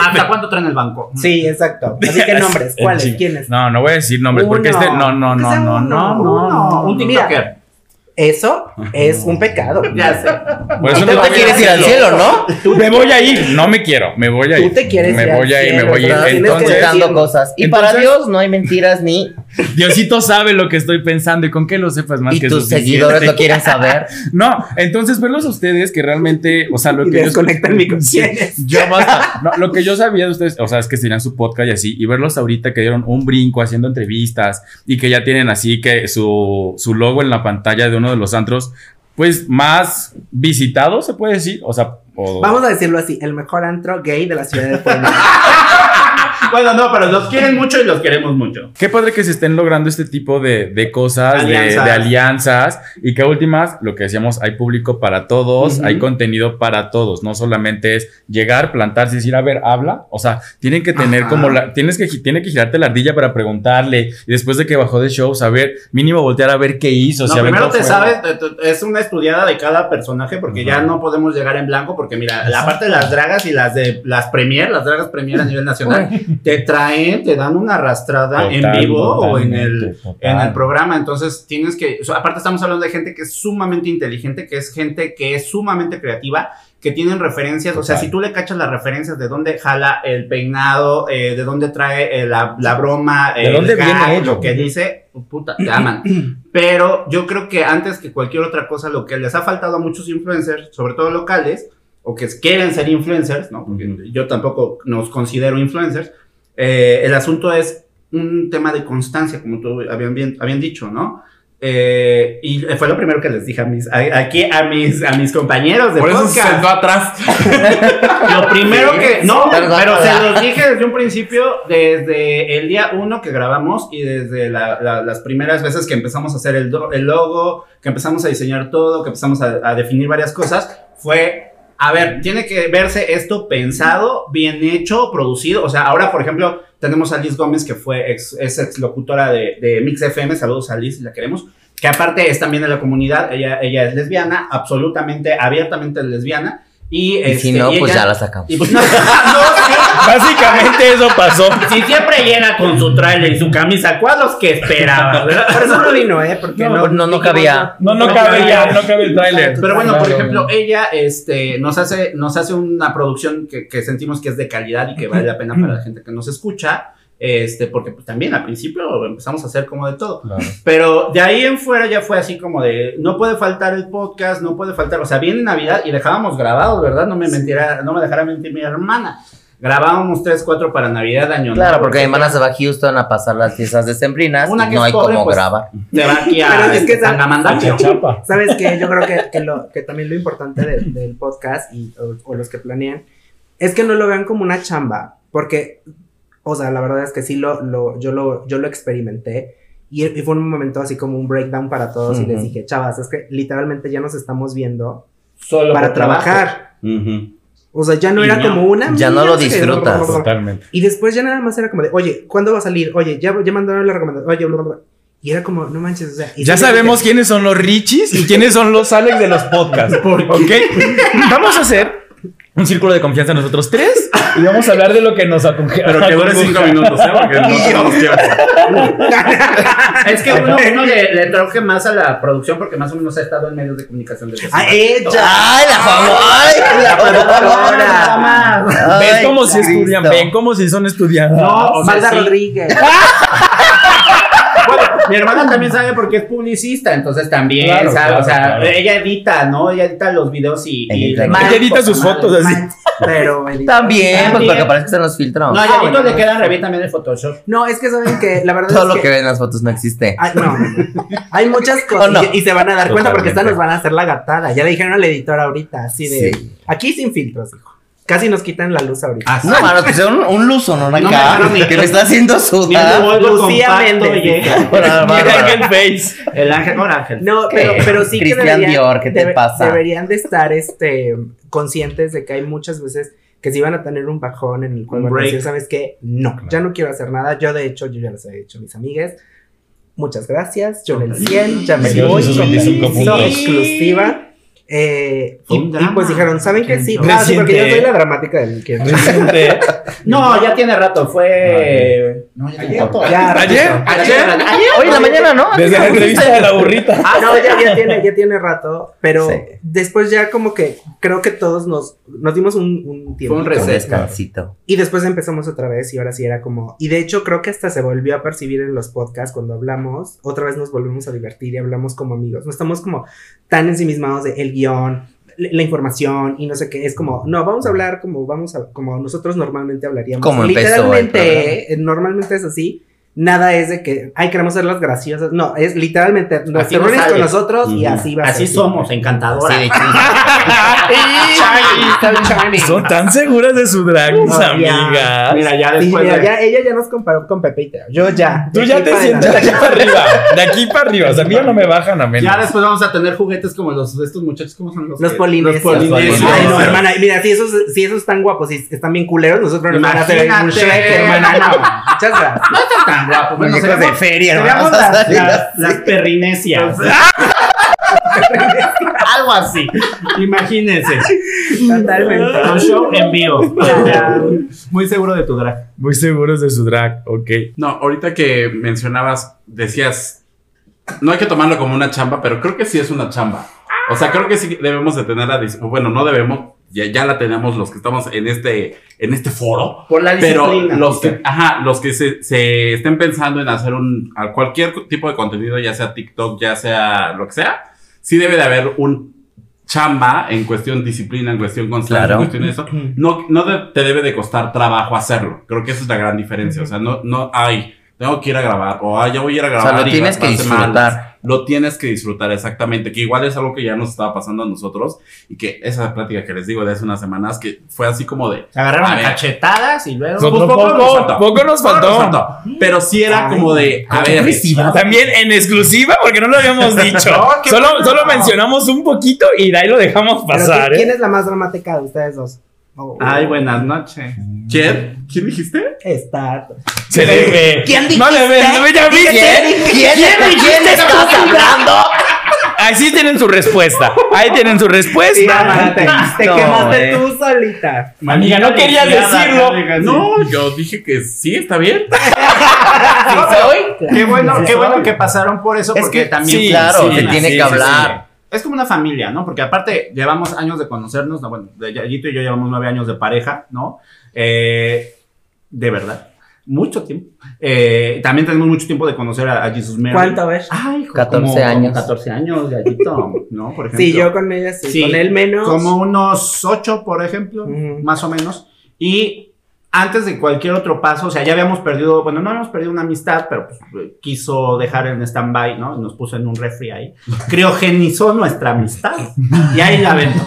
[SPEAKER 6] ¿Hasta cuánto traen el banco?
[SPEAKER 3] Sí, exacto. Así que nombres, ¿cuáles? ¿Quiénes?
[SPEAKER 1] No, no voy a decir nombres porque
[SPEAKER 3] Uno.
[SPEAKER 1] este. No, no, no, no, no, no, no.
[SPEAKER 6] Un. TikToker.
[SPEAKER 3] Eso es un pecado.
[SPEAKER 6] Ya sé.
[SPEAKER 1] Por eso
[SPEAKER 4] Tú
[SPEAKER 1] no
[SPEAKER 4] te quieres ir al cielo, ¿no?
[SPEAKER 1] Me voy a ir. No me quiero. Me voy a ir.
[SPEAKER 3] Tú te quieres
[SPEAKER 1] Me
[SPEAKER 3] ir al
[SPEAKER 1] voy a ir, me voy a ir. Entonces,
[SPEAKER 4] Buscando cosas. Y para
[SPEAKER 1] Entonces-
[SPEAKER 4] Dios no hay mentiras ni.
[SPEAKER 1] Diosito sabe lo que estoy pensando y con que lo sepas más
[SPEAKER 4] Y
[SPEAKER 1] que
[SPEAKER 4] tus
[SPEAKER 1] suficiente.
[SPEAKER 4] seguidores lo quieren saber.
[SPEAKER 1] No, entonces verlos a ustedes que realmente, o sea, lo
[SPEAKER 3] Y
[SPEAKER 1] que yo
[SPEAKER 3] ¿Quién es?
[SPEAKER 1] Ya basta. No, lo que yo sabía de ustedes, o sea, es que tenían su podcast y así, y verlos ahorita que dieron un brinco haciendo entrevistas y que ya tienen así que su, su logo en la pantalla de uno de los antros, pues más visitados, se puede decir. O sea, o-
[SPEAKER 3] Vamos a decirlo así, el mejor antro gay de la ciudad de Puebla.
[SPEAKER 6] Bueno, no, pero los quieren mucho y los queremos mucho.
[SPEAKER 1] Qué padre que se estén logrando este tipo de, de cosas, de-
[SPEAKER 6] Alianzas.
[SPEAKER 1] De, alianzas, y que a últimas, lo que decíamos, hay público para todos, hay contenido para todos, no solamente es llegar, plantarse y decir, a ver, habla, o sea, tienen que tener
[SPEAKER 6] Ajá.
[SPEAKER 1] como la, tienes que, tiene que girarte la ardilla para preguntarle, y después de que bajó de show, saber, mínimo voltear a ver qué hizo,
[SPEAKER 6] No,
[SPEAKER 1] si
[SPEAKER 6] primero te sabes, es una estudiada de cada personaje porque ya no podemos llegar en blanco porque mira, la parte de las dragas y las de las premier, las dragas premier a nivel nacional, te traen, te dan una arrastrada en
[SPEAKER 1] Total,
[SPEAKER 6] vivo o en el,
[SPEAKER 1] total.
[SPEAKER 6] en el programa. Entonces tienes que, o sea, aparte estamos hablando de gente que es sumamente inteligente, que es gente que es sumamente creativa, que tienen referencias. O sea, si tú le cachas las referencias de dónde jala el peinado, eh, de dónde trae eh, la, la broma,
[SPEAKER 1] ¿De
[SPEAKER 6] el
[SPEAKER 1] dónde viene ello?
[SPEAKER 6] lo que dice, puta, te aman. Pero yo creo que antes que cualquier otra cosa, lo que les ha faltado a muchos influencers, sobre todo locales, o que quieren ser influencers, ¿no? Porque yo tampoco nos considero influencers. Eh, el asunto es un tema de constancia, como tú habían, bien- habían dicho, ¿no? eh, y fue lo primero que les dije a mis, a- aquí a mis, a mis compañeros de
[SPEAKER 2] Por eso se
[SPEAKER 6] podcast.
[SPEAKER 2] sentó atrás.
[SPEAKER 6] Lo primero que. No, pero se los dije desde un principio, desde el día uno que grabamos y desde la- la- las primeras veces que empezamos a hacer el, do- el logo, que empezamos a diseñar todo, que empezamos a, a definir varias cosas, fue. A ver, tiene que verse esto pensado, bien hecho, producido. O sea, ahora, por ejemplo, tenemos a Liz Gómez, que fue ex, es ex locutora de, de Mix FM. Saludos a Liz, la queremos. Que aparte es también de la comunidad. Ella, ella es lesbiana, absolutamente, abiertamente lesbiana. Y,
[SPEAKER 4] Y si
[SPEAKER 6] este,
[SPEAKER 4] no,
[SPEAKER 6] y
[SPEAKER 4] pues
[SPEAKER 6] ella-
[SPEAKER 4] ya la sacamos.
[SPEAKER 6] y pues no, no, sí.
[SPEAKER 1] Básicamente eso pasó.
[SPEAKER 6] Si siempre llega con su trailer y su camisa, cuadros que esperaba, ¿verdad?
[SPEAKER 3] Por eso no vino, ¿eh? Porque
[SPEAKER 4] No, no, no cabía.
[SPEAKER 1] No, no cabe ya, no cabe el tráiler.
[SPEAKER 6] Pero bueno, por
[SPEAKER 1] Claro.
[SPEAKER 6] ejemplo, ella este, nos, hace, nos hace una producción que, que sentimos que es de calidad y que vale la pena para la gente que nos escucha. Este, porque pues, también al principio empezamos a hacer como de todo. Pero de ahí en fuera ya fue así como de, no puede faltar el podcast, no puede faltar, o sea, viene Navidad y dejábamos grabados, ¿verdad? No me mentirá, no me dejará mentir mi hermana. Grabábamos tres, cuatro para Navidad, año
[SPEAKER 4] Claro,
[SPEAKER 6] nuevo,
[SPEAKER 4] porque mi hermana se va a Houston a pasar las fiestas decembrinas
[SPEAKER 6] Una
[SPEAKER 4] y
[SPEAKER 6] que
[SPEAKER 4] no
[SPEAKER 6] es
[SPEAKER 4] hay
[SPEAKER 6] pobre,
[SPEAKER 4] cómo
[SPEAKER 6] pues,
[SPEAKER 4] grabar.
[SPEAKER 6] Se va aquí a
[SPEAKER 3] Pero es que esa-
[SPEAKER 6] Tangamandapio.
[SPEAKER 1] Chapa.
[SPEAKER 3] ¿Sabes qué? Yo creo que, que, lo, que también lo importante de- del podcast y, o, o los que planean es que no lo vean como una chamba, porque, o sea, la verdad es que sí lo, lo, yo, lo, yo lo experimenté y, y fue un momento así como un breakdown para todos y les
[SPEAKER 4] Ujú.
[SPEAKER 3] dije, chavas, es que literalmente ya nos estamos viendo
[SPEAKER 6] Solo
[SPEAKER 3] para
[SPEAKER 6] por trabajo.
[SPEAKER 3] trabajar.
[SPEAKER 2] Ujú.
[SPEAKER 3] O sea, ya no
[SPEAKER 6] Y
[SPEAKER 3] era como una...
[SPEAKER 4] ya no lo
[SPEAKER 3] que-
[SPEAKER 4] disfrutas.
[SPEAKER 1] Totalmente.
[SPEAKER 3] Y después ya nada más era como de, oye, ¿cuándo va a salir? Oye, ya, ya mandaron la recomendación. Oye, bla, bla, bla. Y era como, no manches, o sea...
[SPEAKER 1] Ya sabemos
[SPEAKER 3] que-
[SPEAKER 1] quiénes son los Richis y quiénes son los Alex de los podcasts. ¿Ok? Vamos a hacer un círculo de confianza nosotros tres y vamos a hablar de lo que nos aconge-
[SPEAKER 2] Pero que dure cinco minutos, ¿eh? Porque no tenemos tiempo.
[SPEAKER 6] Es que uno, uno le, le más a la producción porque más o menos ha estado en medios de comunicación desde
[SPEAKER 3] ¡Ah, ella!
[SPEAKER 4] ¡Ay, la favor! ¡Ay, la.
[SPEAKER 1] Ven como si estudian, ven como si son estudiadas.
[SPEAKER 6] No,
[SPEAKER 3] Magda. Rodríguez.
[SPEAKER 6] Mi hermana también sabe porque es publicista, entonces también
[SPEAKER 1] Claro,
[SPEAKER 6] sabe,
[SPEAKER 1] claro,
[SPEAKER 6] o sea,
[SPEAKER 1] claro.
[SPEAKER 6] ella edita, ¿no? Ella edita los videos y... y
[SPEAKER 4] Edita.
[SPEAKER 1] Ella edita sus fotos así.
[SPEAKER 3] Pero edita-
[SPEAKER 4] También, pues porque parece que están los filtros.
[SPEAKER 6] No, a
[SPEAKER 3] Ah, bueno.
[SPEAKER 6] le quedan re bien también el Photoshop.
[SPEAKER 3] No, es que saben que la verdad
[SPEAKER 4] Todo
[SPEAKER 3] es
[SPEAKER 4] lo
[SPEAKER 3] que,
[SPEAKER 4] que ven en las fotos no existe.
[SPEAKER 3] Ay, no, hay muchas cosas y, y se van a dar cuenta porque esta
[SPEAKER 1] Totalmente.
[SPEAKER 3] nos van a hacer la gatada. Ya le dijeron al editor ahorita, así de
[SPEAKER 4] Sí.
[SPEAKER 3] aquí sin filtros, hijo. Casi nos quitan la luz ahorita.
[SPEAKER 6] Así.
[SPEAKER 4] No, mano, que sea un, un luso, ¿no?
[SPEAKER 6] No
[SPEAKER 4] Acá,
[SPEAKER 6] dejaron ni-
[SPEAKER 4] que me está haciendo
[SPEAKER 6] el
[SPEAKER 4] sudar.
[SPEAKER 3] Lucía Méndez.
[SPEAKER 1] Ángel Face.
[SPEAKER 6] El ángel, no, ángel.
[SPEAKER 3] No, pero, pero sí que
[SPEAKER 4] Cristian
[SPEAKER 3] deberían,
[SPEAKER 4] Dior, ¿qué te
[SPEAKER 3] debe-
[SPEAKER 4] pasa?
[SPEAKER 3] deberían de estar este, conscientes de que hay muchas veces que si van a tener un bajón en el cual
[SPEAKER 6] Un
[SPEAKER 3] van a decir,
[SPEAKER 6] break.
[SPEAKER 3] ¿sabes qué? No, ya no quiero hacer nada. Yo, de hecho, yo ya les he dicho a mis amigas. Muchas gracias. Yo en el 100, ya me voy.
[SPEAKER 1] esos 25
[SPEAKER 3] Sí,
[SPEAKER 1] puntos.
[SPEAKER 3] exclusiva. Eh, y, pues dijeron, ¿saben qué? Sí, ah, sí, porque yo soy la dramática del que
[SPEAKER 1] Reciente.
[SPEAKER 6] No, ya tiene rato, fue... No, ya tiene rato.
[SPEAKER 3] Ya,
[SPEAKER 1] ¿Ayer?
[SPEAKER 6] Ayer.
[SPEAKER 4] Hoy en la mañana, ¿no?
[SPEAKER 1] Desde la entrevista de la burrita.
[SPEAKER 3] Ah, no, ya, ya tiene, ya tiene rato, pero
[SPEAKER 4] Sí.
[SPEAKER 3] después ya como que creo que todos nos, nos dimos un, un tiempo.
[SPEAKER 6] un
[SPEAKER 4] Un descansito.
[SPEAKER 3] Y después empezamos otra vez y ahora sí era como... Y de hecho creo que hasta se volvió a percibir en los podcasts cuando hablamos, otra vez nos volvemos a divertir y hablamos como amigos. No estamos como tan ensimismados de el guion, la información y no sé qué. Es como, no, vamos a hablar como vamos a, como nosotros normalmente hablaríamos.
[SPEAKER 4] Como
[SPEAKER 3] Literalmente, eh, normalmente es así. Nada es de que, ay, queremos ser las graciosas. No, es literalmente, nos
[SPEAKER 6] Así
[SPEAKER 3] reúnes con nosotros y así va a
[SPEAKER 6] Así
[SPEAKER 3] ser.
[SPEAKER 6] somos, encantadora.
[SPEAKER 4] Sí.
[SPEAKER 1] Son tan seguras de su drag, mis
[SPEAKER 3] Oh,
[SPEAKER 1] amigas.
[SPEAKER 6] Mira, ya
[SPEAKER 3] Sí,
[SPEAKER 6] después
[SPEAKER 3] mira,
[SPEAKER 6] de...
[SPEAKER 3] ya, ella ya nos comparó con Pepe y Teo. Yo ya.
[SPEAKER 1] Tú ya te sientes de aquí para arriba. De aquí para arriba. O sea, a mí ya no me bajan a menos.
[SPEAKER 6] Ya después vamos a tener juguetes como los de estos muchachos, ¿cómo son los?
[SPEAKER 3] Los polinesios.
[SPEAKER 6] Los polinesios.
[SPEAKER 3] Ay, no, hermana, mira, si esos, si esos están guapos y están bien culeros, nosotros nos van a hacer un. Shrek, hermana. No, muchas gracias.
[SPEAKER 6] No tan guapos. Bueno,
[SPEAKER 4] muñecos de feria, hermano.
[SPEAKER 6] las, las, las perrinesias. Algo así. Imagínense.
[SPEAKER 3] Totalmente.
[SPEAKER 6] Un show en vivo. Muy seguro de tu drag.
[SPEAKER 1] Muy seguros de su drag. Ok.
[SPEAKER 2] No, ahorita que mencionabas, decías, no hay que tomarlo como una chamba, pero creo que sí es una chamba. O sea, creo que sí debemos de tener la bueno, no debemos, ya, ya la tenemos los que estamos en este, en este foro.
[SPEAKER 6] Por la
[SPEAKER 2] Pero
[SPEAKER 6] disciplina.
[SPEAKER 2] los que, ajá, los que se, se estén pensando en hacer un, cualquier tipo de contenido, ya sea TikTok, ya sea lo que sea, sí debe de haber un chamba en cuestión disciplina, en cuestión constancia,
[SPEAKER 4] Claro.
[SPEAKER 2] en cuestión de eso. No, no te debe de costar trabajo hacerlo. Creo que esa es la gran diferencia. O sea, no, no hay, tengo que ir a grabar, o ah, ya voy a ir a
[SPEAKER 4] O
[SPEAKER 2] grabar.
[SPEAKER 4] sea, lo
[SPEAKER 2] y
[SPEAKER 4] tienes que disfrutar.
[SPEAKER 2] Lo tienes que disfrutar, exactamente. Que igual es algo que ya nos estaba pasando a nosotros. Y que esa plática que les digo de hace unas semanas, que fue así como de.
[SPEAKER 6] Se agarraron
[SPEAKER 2] A
[SPEAKER 6] a
[SPEAKER 2] ver.
[SPEAKER 6] cachetadas y luego.
[SPEAKER 2] Pues poco nos
[SPEAKER 1] poco,
[SPEAKER 2] faltó.
[SPEAKER 1] poco nos
[SPEAKER 2] Poco
[SPEAKER 1] faltó.
[SPEAKER 2] nos faltó. Pero sí era
[SPEAKER 3] Ay,
[SPEAKER 2] como de. A ver,
[SPEAKER 1] También en exclusiva, porque no lo habíamos dicho.
[SPEAKER 6] No,
[SPEAKER 1] solo, solo mencionamos un poquito y de ahí lo dejamos
[SPEAKER 3] Pero
[SPEAKER 1] pasar.
[SPEAKER 3] ¿qui- ¿Quién
[SPEAKER 1] ¿eh?
[SPEAKER 3] es la más dramática de ustedes dos? Oh,
[SPEAKER 6] Ay, buenas noches.
[SPEAKER 2] ¿quién? ¿Quién dijiste?
[SPEAKER 3] Está.
[SPEAKER 1] Se le ve.
[SPEAKER 4] ¿Quién
[SPEAKER 1] No le ve,
[SPEAKER 4] dijiste?
[SPEAKER 1] no ya viste.
[SPEAKER 4] ¿Quién? ¿Quién, ¿Quién estás hablando?
[SPEAKER 1] Ahí sí tienen su respuesta. Ahí tienen su
[SPEAKER 3] Sí,
[SPEAKER 1] respuesta.
[SPEAKER 3] Te, te
[SPEAKER 4] No,
[SPEAKER 3] quemaste
[SPEAKER 4] eh.
[SPEAKER 3] tú solita.
[SPEAKER 1] Amiga, no querías decirlo.
[SPEAKER 2] No, yo dije que sí, está bien.
[SPEAKER 6] Qué bueno, qué bueno que pasaron por eso,
[SPEAKER 4] Es
[SPEAKER 6] porque
[SPEAKER 4] que
[SPEAKER 6] también.
[SPEAKER 1] sí,
[SPEAKER 4] Claro,
[SPEAKER 1] sí,
[SPEAKER 4] se tiene
[SPEAKER 1] sí,
[SPEAKER 4] que
[SPEAKER 1] sí,
[SPEAKER 4] hablar.
[SPEAKER 6] Es como una familia, ¿no? Porque aparte llevamos años de conocernos, no, bueno, Yayito y yo llevamos nueve años de pareja, ¿no? Eh, de verdad, mucho tiempo. Eh, también tenemos mucho tiempo de conocer a, a Jesus Mary.
[SPEAKER 3] ¿Cuánto ves?
[SPEAKER 6] Ay, hijo,
[SPEAKER 4] 14
[SPEAKER 6] como- como
[SPEAKER 4] años.
[SPEAKER 6] 14 años, Yayito, ¿no? Por ejemplo.
[SPEAKER 3] Sí, yo con ella sí.
[SPEAKER 6] Sí,
[SPEAKER 3] Con él menos.
[SPEAKER 6] Como unos ocho, por ejemplo, más o menos. Y antes de cualquier otro paso, o sea, ya habíamos perdido, bueno, no habíamos perdido una amistad, pero pues, eh, quiso dejar en stand-by, ¿no? Nos puso en un refri ahí. Criogenizó nuestra amistad. Y ahí la vendo.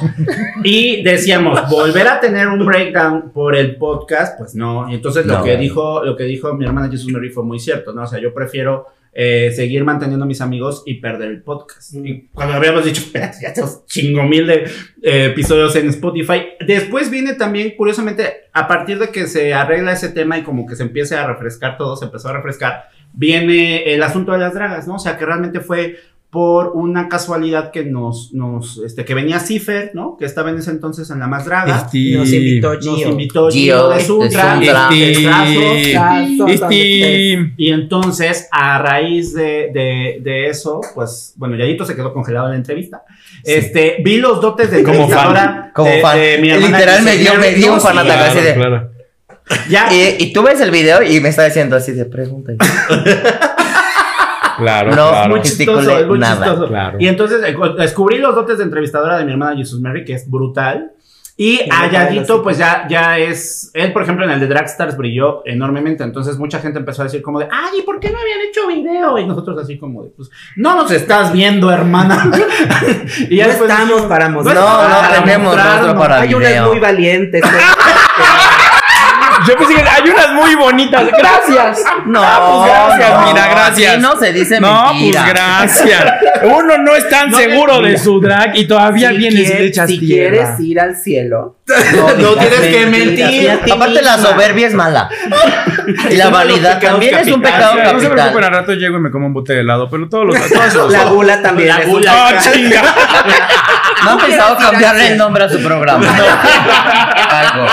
[SPEAKER 6] Y decíamos, volver a tener un breakdown por el podcast, pues no. Y entonces lo
[SPEAKER 4] No.
[SPEAKER 6] que dijo, lo que dijo mi hermana Jesus Mary fue muy cierto, ¿no? O sea, yo prefiero eh, seguir manteniendo a mis amigos y perder el podcast.
[SPEAKER 3] Mm.
[SPEAKER 6] Y cuando habíamos dicho, espérate, ya tenemos chingo mil de eh, episodios en Spotify. Después viene también, curiosamente, a partir de que se arregla ese tema y como que se empiece a refrescar todo, se empezó a refrescar, viene el asunto de las dragas, ¿no? O sea, que realmente fue por una casualidad que nos, nos, este, que venía Cipher, ¿no? Que estaba en ese entonces en la más draga.
[SPEAKER 1] Este-
[SPEAKER 3] Nos invitó
[SPEAKER 6] Nos
[SPEAKER 3] Gio.
[SPEAKER 6] invitó
[SPEAKER 4] Gio
[SPEAKER 6] Gio de
[SPEAKER 4] de
[SPEAKER 1] Este- Este-
[SPEAKER 6] y entonces, a raíz de, de, de eso, pues, bueno, Yayito se quedó congelado en la entrevista. Este, vi los dotes de
[SPEAKER 1] Como
[SPEAKER 6] entrevistadora
[SPEAKER 4] Como
[SPEAKER 6] de-
[SPEAKER 4] fan.
[SPEAKER 6] de mi
[SPEAKER 4] Literal me dio, me dio un
[SPEAKER 6] sí,
[SPEAKER 4] fanataque así de.
[SPEAKER 1] claro.
[SPEAKER 6] Ya,
[SPEAKER 4] Y, y tú ves el video y me está diciendo así de pregunta.
[SPEAKER 1] Claro,
[SPEAKER 4] No,
[SPEAKER 1] claro.
[SPEAKER 6] muy chistoso, es muy
[SPEAKER 4] nada,
[SPEAKER 6] chistoso.
[SPEAKER 1] claro.
[SPEAKER 6] Y entonces eh, descubrí los dotes de entrevistadora de mi hermana Jesus Mary, que es brutal. Y
[SPEAKER 3] Sí,
[SPEAKER 6] a
[SPEAKER 3] me
[SPEAKER 6] Yayito,
[SPEAKER 3] parece.
[SPEAKER 6] pues ya, ya es. Él, por ejemplo, en el de Dragstars brilló enormemente. Entonces, mucha gente empezó a decir, como de, ay, ¿y por qué no habían hecho video? Y nosotros, así como de, pues, no nos estás viendo, hermana. y
[SPEAKER 3] no
[SPEAKER 6] después
[SPEAKER 3] estamos para
[SPEAKER 4] No,
[SPEAKER 3] mostrar.
[SPEAKER 4] no tenemos
[SPEAKER 6] mostrarnos.
[SPEAKER 4] rostro para
[SPEAKER 3] Hay unas
[SPEAKER 4] video.
[SPEAKER 3] muy valientes.
[SPEAKER 1] Yo pensé que hay unas muy bonitas. Gracias.
[SPEAKER 4] No,
[SPEAKER 1] Ah, pues gracias,
[SPEAKER 4] no,
[SPEAKER 1] mira, gracias.
[SPEAKER 4] no se dice
[SPEAKER 1] No,
[SPEAKER 4] mentira.
[SPEAKER 1] pues gracias. Uno no es tan
[SPEAKER 6] No,
[SPEAKER 1] seguro de su drag y todavía
[SPEAKER 3] Si
[SPEAKER 1] vienes y
[SPEAKER 3] quieres-
[SPEAKER 1] le echas
[SPEAKER 3] si
[SPEAKER 1] tierra.
[SPEAKER 3] quieres ir al cielo,
[SPEAKER 6] no tienes que mentir.
[SPEAKER 4] Aparte la soberbia es mala. Y la vanidad también es un pecado
[SPEAKER 1] No se preocupen,
[SPEAKER 4] capital.
[SPEAKER 1] al rato llego y me como un bote de helado, pero todos los todos los-
[SPEAKER 3] La gula también.
[SPEAKER 6] La gula.
[SPEAKER 1] ¡Oh, chinga!
[SPEAKER 4] No han pensado cambiarle el nombre a su programa. Algo,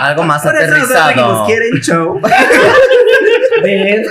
[SPEAKER 4] algo más
[SPEAKER 3] Por eso
[SPEAKER 4] aterrizado.
[SPEAKER 3] dijimos, ¿quieren show? Ven.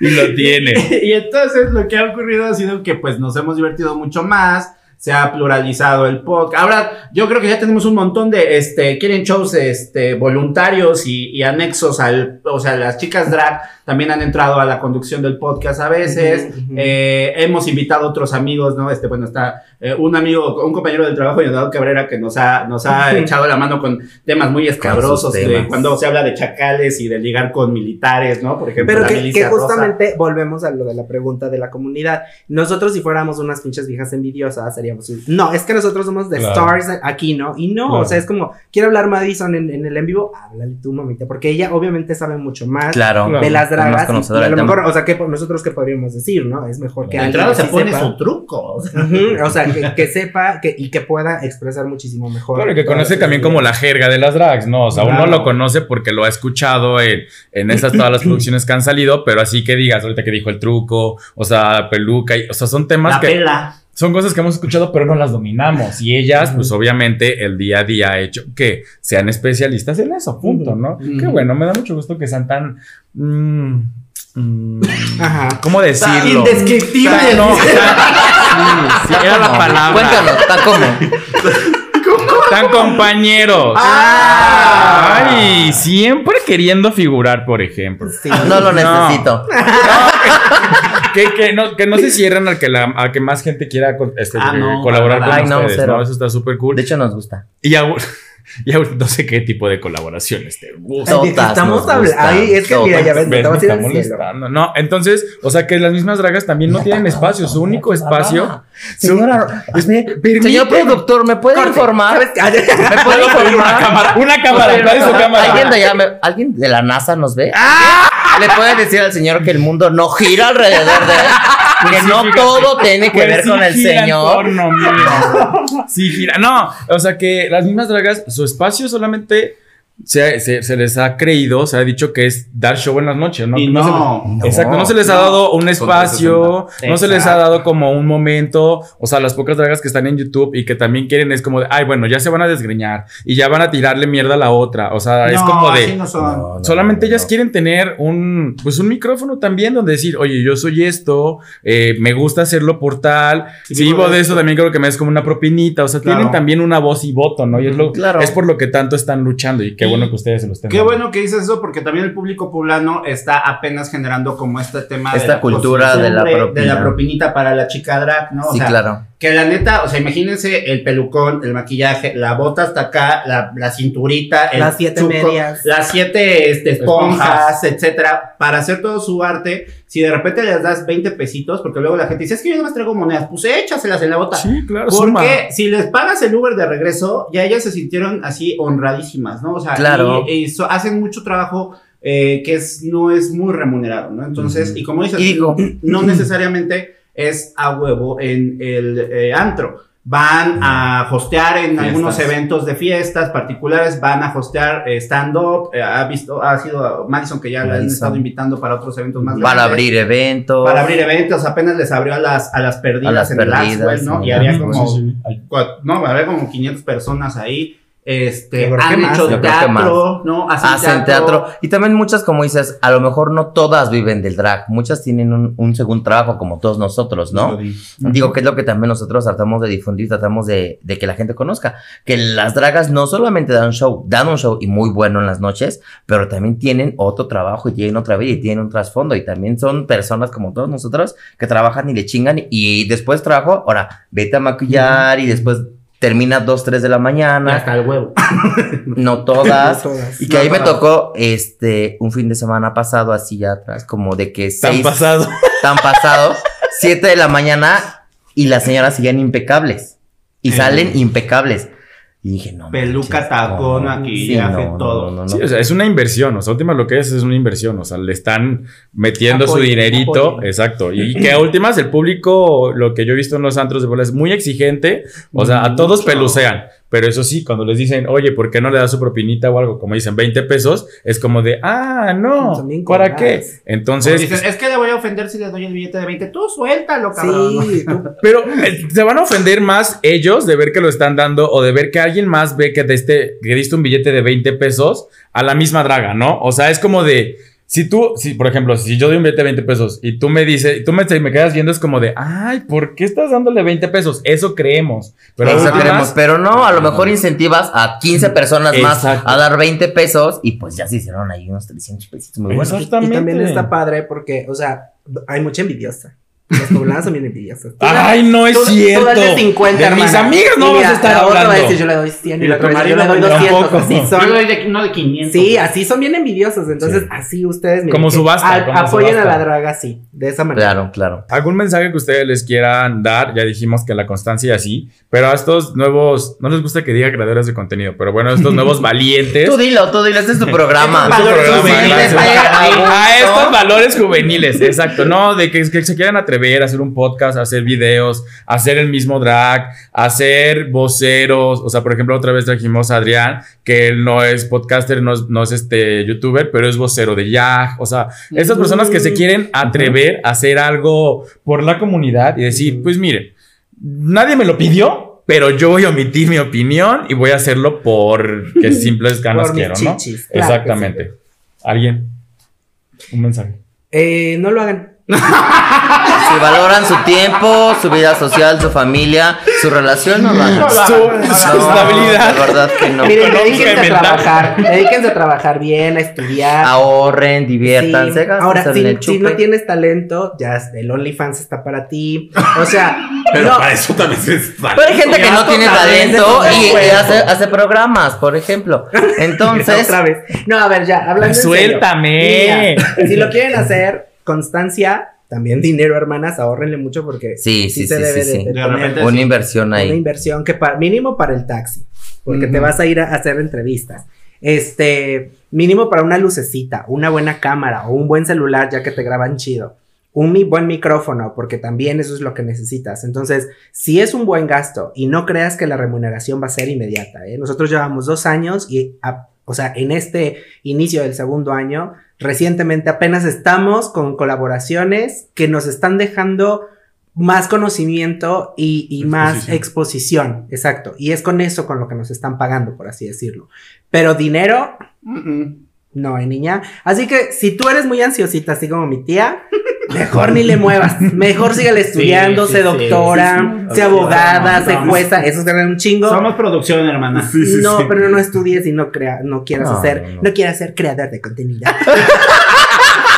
[SPEAKER 1] Y lo tiene.
[SPEAKER 6] y entonces lo que ha ocurrido ha sido que pues nos hemos divertido mucho más. Se ha pluralizado el podcast. Ahora, yo creo que ya tenemos un montón de, este, quieren shows, este, voluntarios y, y anexos al, o sea, las chicas drag también han entrado a la conducción del podcast a veces. Eh, hemos invitado a otros amigos, ¿no? Este, bueno, está eh, un amigo, un compañero del trabajo, Leonardo Cabrera, que nos ha, nos ha echado la mano con temas muy escabrosos, de cuando se habla de chacales y de ligar con militares, ¿no? Por ejemplo,
[SPEAKER 3] Pero
[SPEAKER 6] la
[SPEAKER 3] que,
[SPEAKER 6] milicia
[SPEAKER 3] que
[SPEAKER 6] rosa.
[SPEAKER 3] justamente volvemos a lo de la pregunta de la comunidad. Nosotros, si fuéramos unas pinches viejas envidiosas, seríamos. No, es que nosotros somos the
[SPEAKER 1] Claro.
[SPEAKER 3] stars aquí, ¿no? Y no,
[SPEAKER 1] Claro.
[SPEAKER 3] o sea, es como, quiere hablar Madison en, en el en vivo, háblale tú, mamita, porque ella obviamente sabe mucho más
[SPEAKER 4] Claro.
[SPEAKER 3] de las
[SPEAKER 4] Es más
[SPEAKER 3] dragas. Y,
[SPEAKER 4] conocedora
[SPEAKER 3] y a lo mejor, o sea, que nosotros qué podríamos decir, ¿no? Es mejor que
[SPEAKER 6] De
[SPEAKER 3] alguien
[SPEAKER 6] entrada
[SPEAKER 3] que
[SPEAKER 6] se
[SPEAKER 3] sí
[SPEAKER 6] pone
[SPEAKER 3] sepa.
[SPEAKER 6] su truco. o sea.
[SPEAKER 3] Ujú, O sea, que, que sepa que, y que pueda expresar muchísimo mejor.
[SPEAKER 1] Claro, y que conoce también como la jerga de las drags, ¿no? O sea, uno
[SPEAKER 6] Claro.
[SPEAKER 1] lo conoce porque lo ha escuchado en, en estas todas las producciones que han salido, pero así que digas, ahorita que dijo el truco, o sea, peluca, y- o sea, son temas
[SPEAKER 6] La
[SPEAKER 1] que
[SPEAKER 6] pela.
[SPEAKER 1] Son cosas que hemos escuchado, pero no las dominamos. Y ellas, pues obviamente, el día a día ha hecho que sean especialistas en eso, punto, ¿no? Qué bueno, me da mucho gusto que sean tan. mm, mm,
[SPEAKER 3] Ajá.
[SPEAKER 1] ¿Cómo decirlo?
[SPEAKER 6] Indescriptible.
[SPEAKER 1] Tan- no, tan- sí, sí, era la palabra.
[SPEAKER 4] Cuéntanos, ¿está cómo?
[SPEAKER 1] Tan compañeros.
[SPEAKER 6] Ah.
[SPEAKER 1] Ay, siempre queriendo figurar, por ejemplo.
[SPEAKER 3] Sí.
[SPEAKER 4] No lo
[SPEAKER 1] No.
[SPEAKER 4] necesito.
[SPEAKER 1] Que, que no, que no se cierran al que, la, a que más gente quiera con- este,
[SPEAKER 6] Ah, no,
[SPEAKER 1] colaborar con.
[SPEAKER 4] Ay, no,
[SPEAKER 1] ustedes,
[SPEAKER 4] cero.
[SPEAKER 1] ¿no? Eso está súper cool.
[SPEAKER 4] De hecho, nos gusta.
[SPEAKER 1] Y, aún- Ya no sé qué tipo de colaboraciones te gustan.
[SPEAKER 3] Ay, ¿de qué
[SPEAKER 4] Todas
[SPEAKER 3] estamos hablando? Ay, es que mira, ya ves,
[SPEAKER 1] ¿Ves?
[SPEAKER 3] estamos
[SPEAKER 1] Me
[SPEAKER 3] cielo.
[SPEAKER 1] molestando. No, entonces, o sea que las mismas dragas también no tienen espacio. Su único espacio.
[SPEAKER 4] Señora, señor productor, ¿me puede
[SPEAKER 3] Corte.
[SPEAKER 4] informar?
[SPEAKER 3] ¿Sabes qué?
[SPEAKER 4] ¿Me puede informar?
[SPEAKER 1] Una cámara, ¿cuál es su cámara?
[SPEAKER 4] ¿Alguien de, allá me- ¿Alguien de la NASA nos ve?
[SPEAKER 1] ¡Ah!
[SPEAKER 4] ¿Le puede decir al señor que el mundo no gira alrededor de él? Que
[SPEAKER 1] sí,
[SPEAKER 4] no
[SPEAKER 1] fíjate.
[SPEAKER 4] todo tiene que
[SPEAKER 1] Pues
[SPEAKER 4] ver
[SPEAKER 1] sí
[SPEAKER 4] con el señor.
[SPEAKER 1] porno, mío. Sí, gira. No, o sea que las mismas dragas, su espacio solamente se, se- se les ha creído, se ha dicho que es dar show en las noches, ¿no?
[SPEAKER 6] Y
[SPEAKER 1] se
[SPEAKER 6] no.
[SPEAKER 1] les- Exacto, no se les ha
[SPEAKER 6] no.
[SPEAKER 1] dado un espacio,
[SPEAKER 6] 360.
[SPEAKER 1] no se les ha dado como un momento, o sea, las pocas dragas que están en YouTube y que también quieren es como de, ay, bueno, ya se van a desgreñar y ya van a tirarle mierda a la otra, o sea, es
[SPEAKER 6] No,
[SPEAKER 1] como
[SPEAKER 6] así
[SPEAKER 1] de...
[SPEAKER 6] no son.
[SPEAKER 4] No, no,
[SPEAKER 1] Solamente
[SPEAKER 4] no,
[SPEAKER 1] ellas
[SPEAKER 4] no.
[SPEAKER 1] quieren tener un, pues un micrófono también donde decir, oye, yo soy esto, eh, me gusta hacerlo por tal,
[SPEAKER 6] Sí,
[SPEAKER 1] si
[SPEAKER 6] vivo
[SPEAKER 1] vivo
[SPEAKER 6] de
[SPEAKER 1] eso también creo que me es como una propinita, o sea,
[SPEAKER 6] Claro.
[SPEAKER 1] tienen también una voz y voto, ¿no? Y es, lo,
[SPEAKER 4] Claro.
[SPEAKER 1] es por lo que tanto están luchando y qué
[SPEAKER 6] Y
[SPEAKER 1] bueno que ustedes se lo estén
[SPEAKER 6] Qué
[SPEAKER 1] dando.
[SPEAKER 6] bueno que dices eso porque también el público poblano está apenas generando como este tema
[SPEAKER 4] Esta
[SPEAKER 6] la
[SPEAKER 4] cultura de la propina.
[SPEAKER 6] de la propinita para la chica drag, ¿no? O
[SPEAKER 4] Sí,
[SPEAKER 6] sea,
[SPEAKER 4] claro.
[SPEAKER 6] Que la neta, o sea, imagínense el pelucón, el maquillaje, la bota hasta acá, la, la cinturita, el
[SPEAKER 3] Las siete
[SPEAKER 6] chuco,
[SPEAKER 3] medias.
[SPEAKER 6] las siete este, esponjas,
[SPEAKER 1] Esponjas.
[SPEAKER 6] etcétera, para hacer todo su arte. Si de repente les das 20 pesitos, porque luego la gente dice, es que yo nada más traigo monedas, pues échaselas en la bota.
[SPEAKER 1] Sí, claro, suma.
[SPEAKER 6] Porque si les pagas el Uber de regreso, ya ellas se sintieron así honradísimas, ¿no? O sea,
[SPEAKER 4] Claro.
[SPEAKER 6] y, y so- hacen mucho trabajo eh, que es, no es muy remunerado, ¿no? Entonces, y como dices,
[SPEAKER 4] digo-
[SPEAKER 6] no necesariamente es a huevo en el eh, antro. Van a hostear en
[SPEAKER 2] Fiestas.
[SPEAKER 6] algunos eventos de fiestas particulares, van a hostear eh, stand-up. eh, ha visto, ha sido Madison que ya la han estado invitando para otros eventos más
[SPEAKER 4] Para
[SPEAKER 6] grandes.
[SPEAKER 4] abrir eventos.
[SPEAKER 6] Para abrir eventos, apenas les abrió a las, a las perdidas
[SPEAKER 4] A las
[SPEAKER 6] en el
[SPEAKER 4] perdidas,
[SPEAKER 6] Axwell, ¿no?
[SPEAKER 4] sí.
[SPEAKER 6] Y había como,
[SPEAKER 1] sí,
[SPEAKER 6] no, había como 500 personas ahí. Este, han hecho teatro, ¿no?
[SPEAKER 4] Hacen teatro. Y también muchas, como dices, a lo mejor no todas viven del drag. Muchas tienen un, un segundo trabajo, como todos nosotros, ¿no? Digo que es lo que también nosotros tratamos de difundir, tratamos de, de que la gente conozca. Que las dragas no solamente dan show, dan un show y muy bueno en las noches, pero también tienen otro trabajo y tienen otra vida y tienen un trasfondo. Y también son personas como todos nosotros que trabajan y le chingan y después trabajo, ahora vete a maquillar y después termina 2, 3 de la
[SPEAKER 6] Y
[SPEAKER 4] mañana.
[SPEAKER 6] hasta el huevo.
[SPEAKER 4] No todas.
[SPEAKER 3] Todas.
[SPEAKER 4] Y que
[SPEAKER 6] No,
[SPEAKER 4] ahí me
[SPEAKER 6] no.
[SPEAKER 4] tocó este un fin de semana pasado, así ya atrás, como de que
[SPEAKER 1] Tan
[SPEAKER 4] seis
[SPEAKER 1] pasado.
[SPEAKER 4] tan pasado, 7 de la mañana y las señoras siguen impecables. Y
[SPEAKER 6] Sí.
[SPEAKER 4] salen impecables. Y dije, no.
[SPEAKER 6] Peluca,
[SPEAKER 4] manches,
[SPEAKER 6] tacón,
[SPEAKER 4] no,
[SPEAKER 6] maquillaje, todo.
[SPEAKER 4] no, no,
[SPEAKER 1] Sí,
[SPEAKER 4] no.
[SPEAKER 1] o sea, es una inversión. O sea, última lo que es es una inversión. O sea, le están metiendo su dinerito. Exacto. Y que a últimas el público, lo que yo he visto en los antros de bola es muy exigente. O sea, a todos pelucean. Pero eso sí, cuando les dicen, oye, ¿por qué no le das su propinita o algo? Como dicen, 20 pesos, es como de, ah, no, ¿para qué? Entonces,
[SPEAKER 6] Dices, es que le voy a ofender si le doy el billete de 20. Tú suéltalo, cabrón.
[SPEAKER 3] Sí, tú-
[SPEAKER 1] Pero eh, se van a ofender más ellos de ver que lo están dando o de ver que alguien más ve que, de este, que diste un billete de 20 pesos a la misma draga, ¿no? O sea, es como de. Si tú, si por ejemplo, si yo doy un billete de 20 pesos y tú me dices, tú me, me quedas viendo, es como de, ay, ¿por qué estás dándole 20 pesos? Eso creemos. Pero
[SPEAKER 4] Eso
[SPEAKER 1] últimas-
[SPEAKER 4] queremos, pero no, a lo mejor incentivas a 15 personas más
[SPEAKER 1] Exacto.
[SPEAKER 4] a dar 20 pesos y pues ya se hicieron ahí unos 300 pesitos muy buenos.
[SPEAKER 3] Y
[SPEAKER 1] Exactamente.
[SPEAKER 3] también está padre porque, o sea, hay mucha envidiosa. Las pobladas son bien envidiosas.
[SPEAKER 1] Ay, no es
[SPEAKER 3] tú- tú
[SPEAKER 1] cierto.
[SPEAKER 3] dale 50,
[SPEAKER 1] de mis amigas no
[SPEAKER 3] Y
[SPEAKER 1] vas
[SPEAKER 3] mira,
[SPEAKER 1] a estar
[SPEAKER 3] la otra va a
[SPEAKER 1] hablando.
[SPEAKER 3] decir, yo le doy 100 y
[SPEAKER 6] Y
[SPEAKER 3] la
[SPEAKER 6] tu
[SPEAKER 3] otra yo le doy
[SPEAKER 6] no,
[SPEAKER 3] 200.
[SPEAKER 1] tampoco.
[SPEAKER 3] Así
[SPEAKER 6] Yo
[SPEAKER 3] son.
[SPEAKER 6] le doy de, no de 500.
[SPEAKER 3] Sí, así son bien envidiosos. Entonces,
[SPEAKER 1] Sí.
[SPEAKER 3] así ustedes. miren,
[SPEAKER 1] Como subasta,
[SPEAKER 3] a-
[SPEAKER 1] como
[SPEAKER 3] Apoyen
[SPEAKER 1] subasta.
[SPEAKER 3] a la draga así, de esa manera.
[SPEAKER 4] Claro, claro.
[SPEAKER 1] ¿Algún mensaje que ustedes les quieran dar? Ya dijimos que la constancia y así, pero a estos nuevos, no les gusta que diga creadores de contenido, pero bueno, estos nuevos valientes.
[SPEAKER 4] Tú dilo, tú dilo, este es tu programa.
[SPEAKER 1] Este
[SPEAKER 6] Valores
[SPEAKER 1] programa,
[SPEAKER 6] juveniles,
[SPEAKER 1] gracias.
[SPEAKER 6] vaya,
[SPEAKER 1] a estos valores juveniles, exacto, no, de que, que se quieran atrever a hacer un podcast, a hacer videos, a hacer el mismo drag, a hacer voceros, o sea, por ejemplo, otra vez trajimos a Adrián, que él no es podcaster, no es, no es este youtuber, pero es vocero de YAG, o sea, estas personas que se quieren atrever a hacer algo por la comunidad y decir, pues miren, nadie me lo pidió, pero yo voy a omitir mi opinión y voy a hacerlo porque simples ganas
[SPEAKER 3] Por mis
[SPEAKER 1] quiero, ¿no?
[SPEAKER 3] chichis, claro
[SPEAKER 1] Exactamente. ¿Alguien? Un mensaje.
[SPEAKER 3] Eh, no lo hagan.
[SPEAKER 4] Si valoran su tiempo, su vida social, su familia, su relación, no lo hagan.
[SPEAKER 1] Su, su
[SPEAKER 4] No,
[SPEAKER 1] estabilidad.
[SPEAKER 4] La verdad que no.
[SPEAKER 3] Miren, dedíquense a trabajar, dedíquense a trabajar bien, a estudiar.
[SPEAKER 4] Ahorren, diviértanse,
[SPEAKER 3] Sí.
[SPEAKER 4] gástense
[SPEAKER 3] Ahora,
[SPEAKER 4] en
[SPEAKER 3] si,
[SPEAKER 4] el
[SPEAKER 3] si
[SPEAKER 4] chupe.
[SPEAKER 3] no tienes talento, ya el OnlyFans está para ti. O sea,
[SPEAKER 2] Pero
[SPEAKER 3] no,
[SPEAKER 2] para eso también es
[SPEAKER 4] Pero hay gente que no tiene talento y, y hace, hace programas, por ejemplo. Entonces,
[SPEAKER 3] otra vez. No, a ver, ya, hablando en serio.
[SPEAKER 1] Suéltame.
[SPEAKER 3] Mira, si lo quieren hacer, constancia, también dinero, hermanas, ahorrenle mucho porque
[SPEAKER 4] Sí, sí,
[SPEAKER 3] se
[SPEAKER 4] sí,
[SPEAKER 3] debe
[SPEAKER 4] sí,
[SPEAKER 3] de,
[SPEAKER 4] sí.
[SPEAKER 3] de
[SPEAKER 6] De
[SPEAKER 3] poner
[SPEAKER 4] una inversión
[SPEAKER 3] una
[SPEAKER 4] ahí.
[SPEAKER 3] inversión que para, mínimo para el taxi, porque te
[SPEAKER 2] Ujú.
[SPEAKER 3] vas a ir a hacer entrevistas. Este, mínimo para una lucecita, una buena cámara o un buen celular ya que te graban chido. Un mi- buen micrófono, porque también eso es lo que necesitas. Entonces, si es un buen gasto y no creas que la remuneración va a ser inmediata, ¿eh? Nosotros llevamos dos años y, a- o sea, en este inicio del segundo año, recientemente apenas estamos con colaboraciones que nos están dejando más conocimiento y, y más
[SPEAKER 2] Exposición.
[SPEAKER 3] exposición, exacto. Y es con eso con lo que nos están pagando, por así decirlo. Pero dinero, no, hay niña. Así que si tú eres muy ansiosita, así como mi tía, mejor ni le muevas. Mejor sígale estudiando,
[SPEAKER 6] sí,
[SPEAKER 3] doctora,
[SPEAKER 6] sí,
[SPEAKER 3] sé
[SPEAKER 6] sí.
[SPEAKER 3] abogada, sé
[SPEAKER 6] vamos.
[SPEAKER 3] jueza. Esos ganan un chingo.
[SPEAKER 6] Somos producción, hermana.
[SPEAKER 2] Sí, sí,
[SPEAKER 3] no,
[SPEAKER 2] sí.
[SPEAKER 3] pero no estudies y no crea, no quieras
[SPEAKER 4] No,
[SPEAKER 3] hacer,
[SPEAKER 4] no,
[SPEAKER 3] no,
[SPEAKER 4] no.
[SPEAKER 3] quieras ser creador de contenido.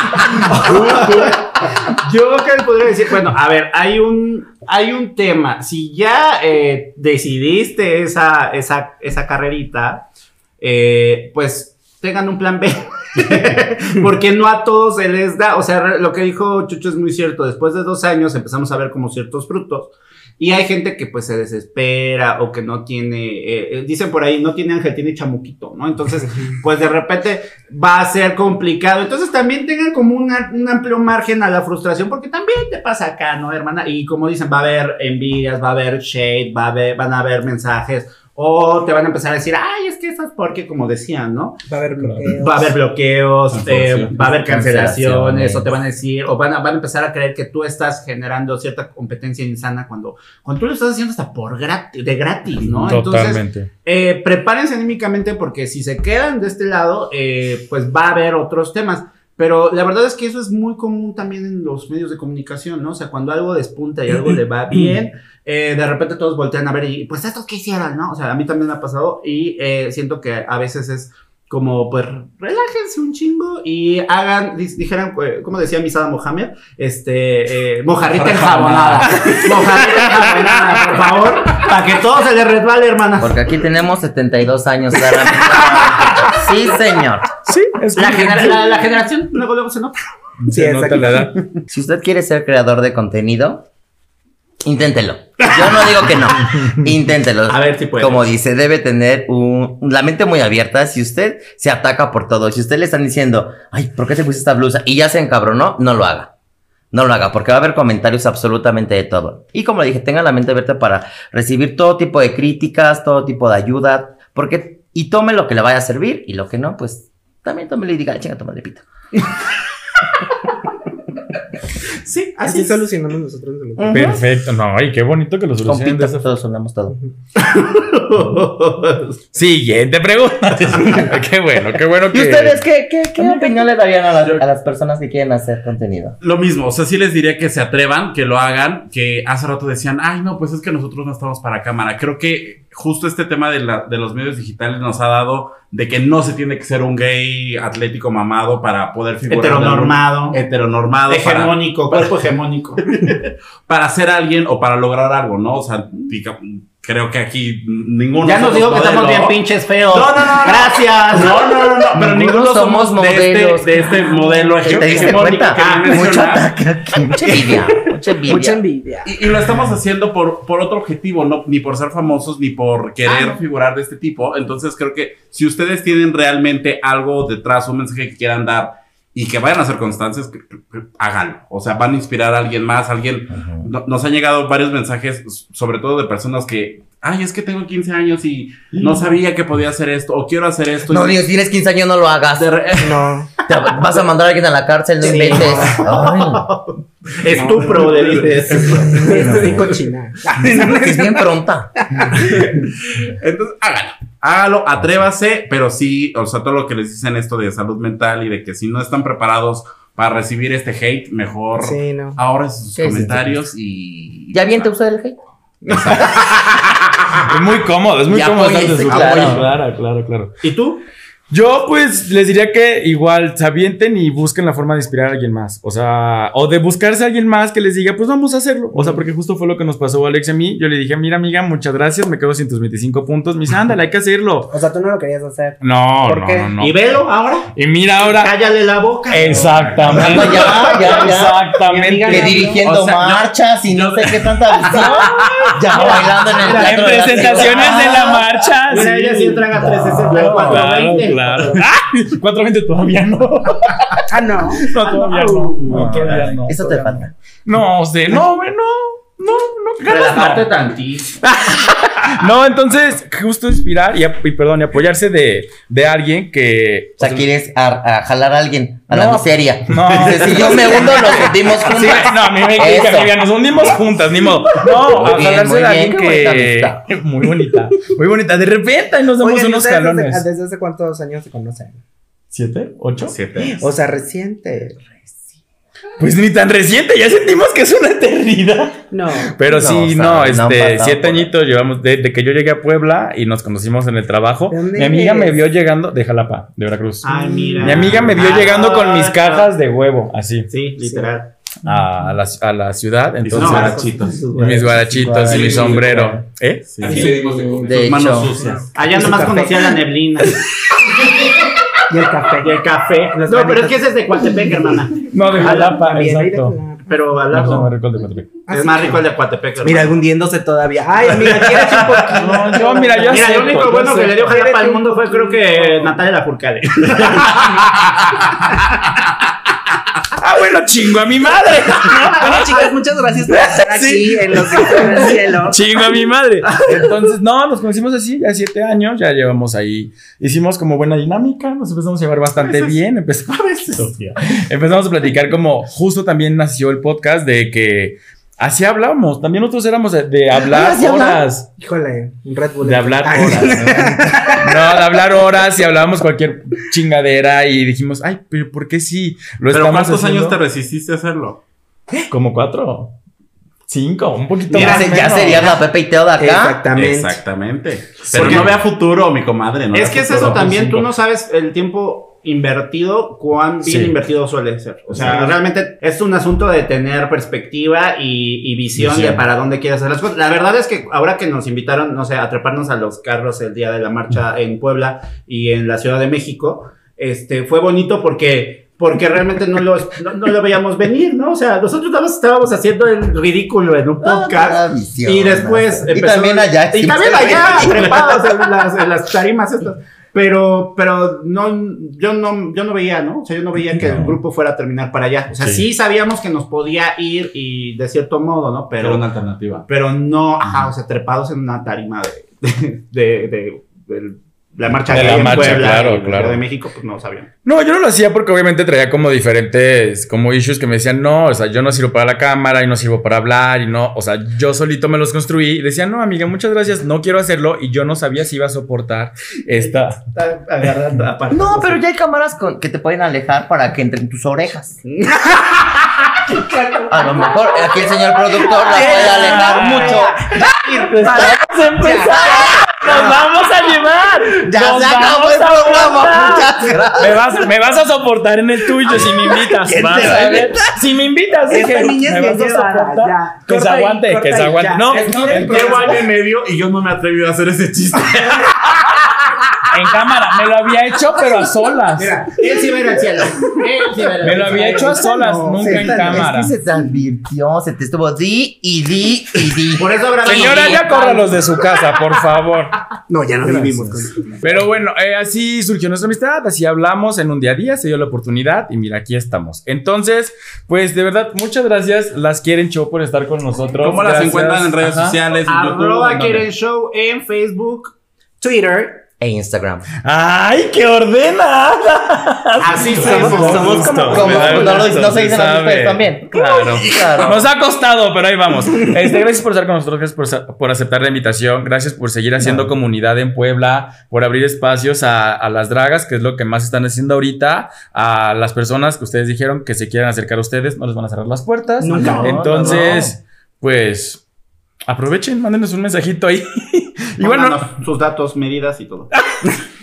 [SPEAKER 6] Yo qué les podría decir, bueno, a ver, hay un, hay un tema. Si ya eh, decidiste esa, esa, esa carrerita, eh, pues tengan un plan B. Porque no a todos se les da. O sea, lo que dijo Chucho es muy cierto. Después de dos años empezamos a ver como ciertos frutos. Y hay gente que pues se desespera o que no tiene, eh, eh, dicen por ahí, no tiene ángel, tiene chamuquito, ¿no? Entonces, pues de repente va a ser complicado. Entonces también tengan como una- un amplio margen a la frustración, porque también te pasa acá, ¿no, hermana? Y como dicen, va a haber envidias, va a haber shade, va a haber, van a haber mensajes, o te van a empezar a decir, ay, es que eso es porque, como decían, ¿no?
[SPEAKER 3] Va a haber bloqueos.
[SPEAKER 6] Va a haber bloqueos, eh,
[SPEAKER 2] Cancelaciones.
[SPEAKER 6] va a haber cancelaciones, o te van a decir, o van a, van a empezar a creer que tú estás generando cierta competencia insana cuando, cuando tú lo estás haciendo hasta por gratis, de gratis, ¿no? Entonces,
[SPEAKER 1] Totalmente.
[SPEAKER 6] eh, prepárense anímicamente porque si se quedan de este lado, eh, pues va a haber otros temas. Pero la verdad es que eso es muy común también en los medios de comunicación, ¿no? O sea, cuando algo despunta y algo le va bien, eh, de repente todos voltean a ver y, pues, ¿estos qué hicieron, no? O sea, a mí también me ha pasado y eh, siento que a veces es como, pues, relájense un chingo y hagan, di- dijeran, eh, como decía Misada Mohamed, este, eh, mojarrita enjabonada. mojarrita enjabonada, por favor, para que todo se le resbale, hermana.
[SPEAKER 4] Porque aquí tenemos 72 años, claramente. Sí, señor.
[SPEAKER 1] Sí, es
[SPEAKER 6] La, la- la generación luego, luego se nota.
[SPEAKER 3] Sí,
[SPEAKER 1] Se nota
[SPEAKER 3] exacto.
[SPEAKER 1] la edad.
[SPEAKER 4] Si usted quiere ser creador de contenido, inténtelo. Yo no digo que no. Inténtelo.
[SPEAKER 6] A ver si puede.
[SPEAKER 4] Como dice, debe tener un, la mente muy abierta. Si usted se ataca por todo, si usted le están diciendo, ay, ¿por qué te pusiste esta blusa? Y ya se encabronó, no lo haga. No lo haga, porque va a haber comentarios absolutamente de todo. Y como le dije, tenga la mente abierta para recibir todo tipo de críticas, todo tipo de ayuda, porque, y tome lo que le vaya a servir, y lo que no, pues, también tómelo y diga, chinga, toma pito.
[SPEAKER 6] Sí,
[SPEAKER 3] Así
[SPEAKER 6] así es.
[SPEAKER 3] solucionamos nosotros. los-
[SPEAKER 1] Perfecto. No, ay, qué bonito que lo
[SPEAKER 4] Con
[SPEAKER 1] solucionen de
[SPEAKER 4] pito
[SPEAKER 1] esa
[SPEAKER 4] todos sonamos todo.
[SPEAKER 1] Siguiente pregunta. qué bueno, qué bueno que.
[SPEAKER 4] ¿Y ustedes qué, qué, qué opinión le darían a, las- a las personas que quieren hacer contenido?
[SPEAKER 2] Lo mismo, o sea, sí les diría que se atrevan, que lo hagan, que hace rato decían, ay, no, pues es que nosotros no estamos para cámara. Creo que justo este tema de, la- de los medios digitales nos ha dado de que no se tiene que ser un gay atlético mamado para poder figurar.
[SPEAKER 6] Heteronormado.
[SPEAKER 2] Heteronormado. para-
[SPEAKER 6] Hegemónico, cuerpo hegemónico.
[SPEAKER 2] para ser alguien o para lograr algo, ¿no? O sea, creo que aquí ninguno.
[SPEAKER 6] Ya nos
[SPEAKER 2] somos
[SPEAKER 6] digo que estamos bien pinches feos.
[SPEAKER 2] No, no, no.
[SPEAKER 6] Gracias.
[SPEAKER 2] No, no, no, no, pero
[SPEAKER 4] Ninguno
[SPEAKER 2] ninguno somos,
[SPEAKER 4] somos
[SPEAKER 2] de,
[SPEAKER 4] modelos.
[SPEAKER 2] este, de este modelo
[SPEAKER 4] ¿Te diste cuenta? Ah,
[SPEAKER 2] viene
[SPEAKER 4] mucho
[SPEAKER 2] mencionar.
[SPEAKER 4] ataque aquí. Mucha envidia. Mucha envidia.
[SPEAKER 3] Mucha envidia.
[SPEAKER 2] Y, y lo estamos haciendo por, por otro objetivo, no ni por ser famosos, ni por querer figurar de este tipo. Entonces creo que si ustedes tienen realmente algo detrás, un mensaje que quieran dar y que vayan a ser constantes, que- que- que háganlo. O sea, van a inspirar a alguien más, alguien...
[SPEAKER 4] Ujú.
[SPEAKER 2] no- Nos han llegado varios mensajes, sobre todo de personas que, ay, es que tengo 15 años y no sabía que podía hacer esto, o quiero hacer esto.
[SPEAKER 4] No, Dios, tienes 15 años, no lo hagas.
[SPEAKER 3] No.
[SPEAKER 4] Te vas a mandar a alguien a la cárcel, no
[SPEAKER 3] Sí.
[SPEAKER 4] inventes. Ay,
[SPEAKER 6] Estupro, le dices.
[SPEAKER 3] Es bien cochina.
[SPEAKER 4] es bien pronta.
[SPEAKER 2] Entonces, hágalo. Hágalo, atrévase, pero sí, o sea, todo lo que les dicen esto de salud mental y de que si no están preparados para recibir este hate, mejor
[SPEAKER 3] Sí, no.
[SPEAKER 2] ahorren sus
[SPEAKER 4] Sí,
[SPEAKER 2] comentarios y.
[SPEAKER 4] ¿Ya bien te usa el hate?
[SPEAKER 1] Es muy cómodo, es muy
[SPEAKER 4] Ya
[SPEAKER 1] cómodo
[SPEAKER 4] apoyes,
[SPEAKER 1] estar de su
[SPEAKER 4] claro.
[SPEAKER 1] apoyo, claro, claro, claro.
[SPEAKER 6] ¿Y tú?
[SPEAKER 1] Yo, pues, les diría que igual se avienten y busquen la forma de inspirar a alguien más. O sea, o de buscarse a alguien más que les diga, pues vamos a hacerlo. O sea, porque justo fue lo que nos pasó a Alex y a mí. Yo le dije, mira, amiga, muchas gracias, me quedo sin tus 25 puntos. Me dice, ándale, hay que hacerlo.
[SPEAKER 3] O sea, tú no lo querías hacer.
[SPEAKER 1] No,
[SPEAKER 3] ¿Por
[SPEAKER 1] no,
[SPEAKER 3] qué?
[SPEAKER 1] no, no.
[SPEAKER 6] ¿Y velo ahora?
[SPEAKER 1] Y mira ahora.
[SPEAKER 6] Cállale la boca.
[SPEAKER 1] Exactamente.
[SPEAKER 4] Ya, ya, ya.
[SPEAKER 1] Exactamente.
[SPEAKER 3] Amiga
[SPEAKER 4] Que dirigiendo
[SPEAKER 2] o sea, yo-
[SPEAKER 4] marchas y no sé qué tanta visión. ya bailando en el
[SPEAKER 1] En
[SPEAKER 4] teatro de la
[SPEAKER 1] presentaciones de la marcha.
[SPEAKER 6] Mira, ella sí traga 360
[SPEAKER 1] Claro,
[SPEAKER 6] 420.
[SPEAKER 1] Claro. ¡Ah! 420 todavía no.
[SPEAKER 3] Ah, no.
[SPEAKER 1] No, todavía no. No, todavía no.
[SPEAKER 4] Eso te falta.
[SPEAKER 1] No, sé, no, güey, no. No,
[SPEAKER 6] Relajarte
[SPEAKER 1] no.
[SPEAKER 6] tantito.
[SPEAKER 1] No, entonces, justo inspirar y, y perdón, y apoyarse de, de alguien que.
[SPEAKER 4] O sea, quieres a, a jalar a alguien a la miseria.
[SPEAKER 1] No.
[SPEAKER 4] Si yo me hundo, nos hundimos juntos.
[SPEAKER 1] Sí, no, a mí me amiga, nos hundimos juntas, ni modo. No,
[SPEAKER 4] Muy
[SPEAKER 1] a
[SPEAKER 4] bien,
[SPEAKER 1] jalarse de alguien que.
[SPEAKER 4] bonita
[SPEAKER 1] Muy bonita. Muy bonita. De repente ahí nos damos
[SPEAKER 3] Oigan, ¿y
[SPEAKER 1] unos jalones.
[SPEAKER 3] Desde, desde hace cuántos años se conocen?
[SPEAKER 1] ¿Siete? ¿Ocho?
[SPEAKER 2] Siete.
[SPEAKER 3] O sea, reciente.
[SPEAKER 1] Pues ni tan reciente, ya sentimos que es una eternidad.
[SPEAKER 3] No.
[SPEAKER 1] Pero
[SPEAKER 4] No,
[SPEAKER 1] sí,
[SPEAKER 4] o sea,
[SPEAKER 1] no,
[SPEAKER 4] no
[SPEAKER 1] este, siete añitos llevamos desde que yo llegué a Puebla y nos conocimos en el trabajo.
[SPEAKER 3] ¿De
[SPEAKER 1] Mi amiga me vio llegando de Jalapa, de Veracruz.
[SPEAKER 6] Ay, mira.
[SPEAKER 1] Mi amiga me vio
[SPEAKER 6] Ah,
[SPEAKER 1] llegando con mis
[SPEAKER 6] ah,
[SPEAKER 1] cajas de huevo, así,
[SPEAKER 6] Sí, literal.
[SPEAKER 1] a la, a la ciudad. Entonces,
[SPEAKER 2] guarachitos.
[SPEAKER 1] y mis guarachitos y mi sombrero. ¿Eh?
[SPEAKER 2] Sí.
[SPEAKER 7] Así le dimos de.
[SPEAKER 4] De
[SPEAKER 2] Sus manos
[SPEAKER 4] hecho.
[SPEAKER 2] sucias.
[SPEAKER 6] Allá nomás conocía la neblina.
[SPEAKER 3] Y el café.
[SPEAKER 6] Y el café.
[SPEAKER 3] Los
[SPEAKER 6] No, pero es que ese es de Coatepec, hermana.
[SPEAKER 1] No, de Jalapa, exacto.
[SPEAKER 6] Pero al
[SPEAKER 1] No, pues, no me
[SPEAKER 6] lado.
[SPEAKER 1] recuerdo de Coatepec.
[SPEAKER 6] Es más rico el de Coatepec, hermana.
[SPEAKER 3] Mira, hundiéndose todavía. Ay, amiga, ¿quieres un poquito?
[SPEAKER 1] No, yo, mira, yo
[SPEAKER 6] Mira,
[SPEAKER 1] sé,
[SPEAKER 6] lo único bueno que le dio Jalapa al mundo fue creo que Natalia Lafourcade.
[SPEAKER 1] Bueno, chingo a mi madre.
[SPEAKER 3] Bueno, chicas, muchas gracias por estar aquí
[SPEAKER 1] Sí.
[SPEAKER 3] en Los del Cielo.
[SPEAKER 1] Chingo a mi madre. Entonces, no, nos conocimos así, ya siete años, ya llevamos ahí. Hicimos como buena dinámica, nos empezamos a llevar bastante bien. Empezamos, empezamos a platicar como justo también nació el podcast de que así hablábamos. También nosotros éramos de, de hablar horas.
[SPEAKER 3] Híjole, un Red Bull.
[SPEAKER 1] De hablar horas. ¿no? No, de hablar horas y hablábamos cualquier chingadera y dijimos, ay, pero ¿por qué sí? Lo
[SPEAKER 2] Pero
[SPEAKER 1] estamos
[SPEAKER 2] ¿cuántos
[SPEAKER 1] haciendo?
[SPEAKER 2] años te resististe a hacerlo?
[SPEAKER 1] Como cuatro. Cinco, un poquito
[SPEAKER 4] Ya,
[SPEAKER 1] más.
[SPEAKER 4] se- ya sería la Pepe y Teo de acá.
[SPEAKER 3] Exactamente.
[SPEAKER 2] Exactamente. Pero
[SPEAKER 6] Porque-
[SPEAKER 2] no vea futuro, mi comadre. No
[SPEAKER 6] es que es eso también,
[SPEAKER 1] cinco.
[SPEAKER 6] tú no sabes el tiempo invertido, cuán bien
[SPEAKER 1] Sí.
[SPEAKER 6] invertido suele ser. O sea,
[SPEAKER 1] Sí.
[SPEAKER 6] realmente es un asunto de tener perspectiva y, y visión,
[SPEAKER 1] Visión.
[SPEAKER 6] de para dónde quieres hacer las cosas. La verdad es que ahora que nos invitaron, no sé, a treparnos a los carros el día de la marcha en Puebla y en la Ciudad de México, este, fue bonito porque... Porque realmente no lo, no, no lo veíamos venir, ¿no? O sea, nosotros nada más estábamos haciendo el ridículo en un
[SPEAKER 4] Ah,
[SPEAKER 6] podcast. Y después
[SPEAKER 4] ¿no? Y
[SPEAKER 6] empezó-
[SPEAKER 4] también allá.
[SPEAKER 6] Y también allá, trepados en las, en las tarimas estas. Pero, pero no, yo no, yo no veía, ¿no? O sea, yo no veía que el grupo fuera a terminar para allá. O sea, sí,
[SPEAKER 1] Sí.
[SPEAKER 6] sabíamos que nos podía ir y de cierto modo, ¿no?
[SPEAKER 2] Era
[SPEAKER 6] Pero,
[SPEAKER 2] una alternativa.
[SPEAKER 6] pero no, ajá, o sea, trepados en una tarima de, de, de, del- la marcha
[SPEAKER 1] De
[SPEAKER 6] que
[SPEAKER 1] la
[SPEAKER 6] hay en
[SPEAKER 1] marcha,
[SPEAKER 6] Puebla
[SPEAKER 1] claro,
[SPEAKER 6] en
[SPEAKER 1] claro.
[SPEAKER 6] De México, pues no sabían.
[SPEAKER 1] No, yo no lo hacía porque obviamente traía como diferentes como issues que me decían, no, o sea, yo no sirvo para la cámara y no sirvo para hablar y no, o sea, yo solito me los construí y decía, no, amiga, muchas gracias, no quiero hacerlo y yo no sabía si iba a soportar esta...
[SPEAKER 6] Está agarrando aparte.
[SPEAKER 4] No, pero ya hay cámaras con- que te pueden alejar para que entren tus orejas. A lo mejor aquí el señor productor la puede alejar mucho.
[SPEAKER 1] ¡Vamos a empezar! ¡Nos vamos a llevar!
[SPEAKER 4] Ya
[SPEAKER 1] ¡Nos
[SPEAKER 4] se acabó
[SPEAKER 1] vamos
[SPEAKER 4] el
[SPEAKER 1] a
[SPEAKER 4] programa. Muchas gracias.
[SPEAKER 1] Me vas, me vas a soportar en el tuyo si me invitas.
[SPEAKER 4] ¿Quién
[SPEAKER 1] Vas
[SPEAKER 4] te va
[SPEAKER 1] a ver. Si me invitas, dije,
[SPEAKER 3] niña
[SPEAKER 1] me
[SPEAKER 3] es
[SPEAKER 1] vas a soportar.
[SPEAKER 3] ya.
[SPEAKER 1] Que se aguante, que se aguante.
[SPEAKER 3] ya.
[SPEAKER 1] No,
[SPEAKER 3] Es que
[SPEAKER 2] Llevo año y medio y yo no me he atrevido a hacer ese chiste.
[SPEAKER 1] en cámara. Me lo había hecho, pero a solas.
[SPEAKER 6] Mira, él sí va a ir al cielo. Él sí va a ir al
[SPEAKER 1] Me lo había hecho a solas,
[SPEAKER 3] No,
[SPEAKER 1] nunca en cámara.
[SPEAKER 4] Es que se te advirtió, se te estuvo di y di y di.
[SPEAKER 6] Por eso ahora
[SPEAKER 1] Señora, ya córralos de su casa, por favor.
[SPEAKER 3] No, ya no
[SPEAKER 1] Gracias.
[SPEAKER 3] vivimos con
[SPEAKER 1] Pero bueno, eh, así surgió nuestra amistad, así hablamos en un día a día, se dio la oportunidad y mira, aquí estamos. Entonces, pues de verdad, muchas gracias. Las quieren show por estar con nosotros.
[SPEAKER 2] ¿Cómo las encuentran en redes
[SPEAKER 1] Ajá.
[SPEAKER 2] sociales? en?
[SPEAKER 6] Arroba. Quieren Show en Facebook.
[SPEAKER 3] Twitter
[SPEAKER 4] e Instagram.
[SPEAKER 1] ¡Ay, qué ordenada!
[SPEAKER 6] Así
[SPEAKER 3] Somos-
[SPEAKER 6] somos.
[SPEAKER 3] somos como-
[SPEAKER 4] no lo-
[SPEAKER 1] gusto,
[SPEAKER 4] no se dicen
[SPEAKER 1] sabe.
[SPEAKER 4] ustedes también.
[SPEAKER 1] Claro.
[SPEAKER 4] Claro.
[SPEAKER 1] Nos ha costado, pero ahí vamos. Este, gracias por estar con nosotros, gracias por, por aceptar la invitación, gracias por seguir haciendo comunidad en Puebla, por abrir espacios a, a las dragas, que es lo que más están haciendo ahorita, a las personas que ustedes dijeron que se quieran acercar a ustedes, no les van a cerrar las puertas.
[SPEAKER 3] Nunca.
[SPEAKER 4] No,
[SPEAKER 1] Entonces, pues, aprovechen, mándenos un mensajito ahí. y bueno,
[SPEAKER 6] sus datos, medidas y todo.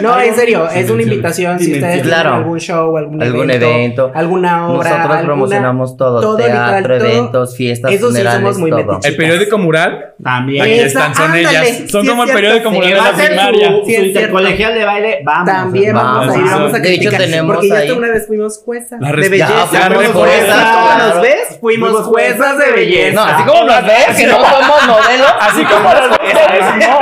[SPEAKER 3] No, en serio, es una invitación. Si ustedes
[SPEAKER 4] Claro.
[SPEAKER 3] tienen algún show, algún,
[SPEAKER 4] Algún
[SPEAKER 3] evento,
[SPEAKER 4] evento.
[SPEAKER 3] alguna hora,
[SPEAKER 4] Nosotros
[SPEAKER 3] alguna-
[SPEAKER 4] promocionamos todo,
[SPEAKER 3] todo,
[SPEAKER 4] teatro,
[SPEAKER 3] todo.
[SPEAKER 4] eventos, fiestas,
[SPEAKER 3] Eso sí, somos muy
[SPEAKER 4] todo.
[SPEAKER 1] el periódico mural,
[SPEAKER 6] También.
[SPEAKER 1] aquí están, son
[SPEAKER 3] ándale,
[SPEAKER 1] ellas. Son como el
[SPEAKER 3] cierto.
[SPEAKER 1] periódico
[SPEAKER 3] Sí,
[SPEAKER 1] mural de la primaria.
[SPEAKER 6] su,
[SPEAKER 3] Sí,
[SPEAKER 6] su intercolegial de baile. Vamos.
[SPEAKER 3] También vamos,
[SPEAKER 1] Vamos,
[SPEAKER 3] a ir, vamos a
[SPEAKER 4] de hecho, tenemos
[SPEAKER 3] porque ya
[SPEAKER 4] ahí-
[SPEAKER 3] hasta una vez fuimos juezas
[SPEAKER 1] La
[SPEAKER 3] de belleza.
[SPEAKER 4] Ya,
[SPEAKER 3] fuimos
[SPEAKER 1] fuimos
[SPEAKER 3] juezas.
[SPEAKER 1] juezas.
[SPEAKER 3] ¿Cómo nos ves? Fuimos juezas de belleza.
[SPEAKER 4] No, así como nos ves, que no somos modelos.
[SPEAKER 1] Así como las ves, no.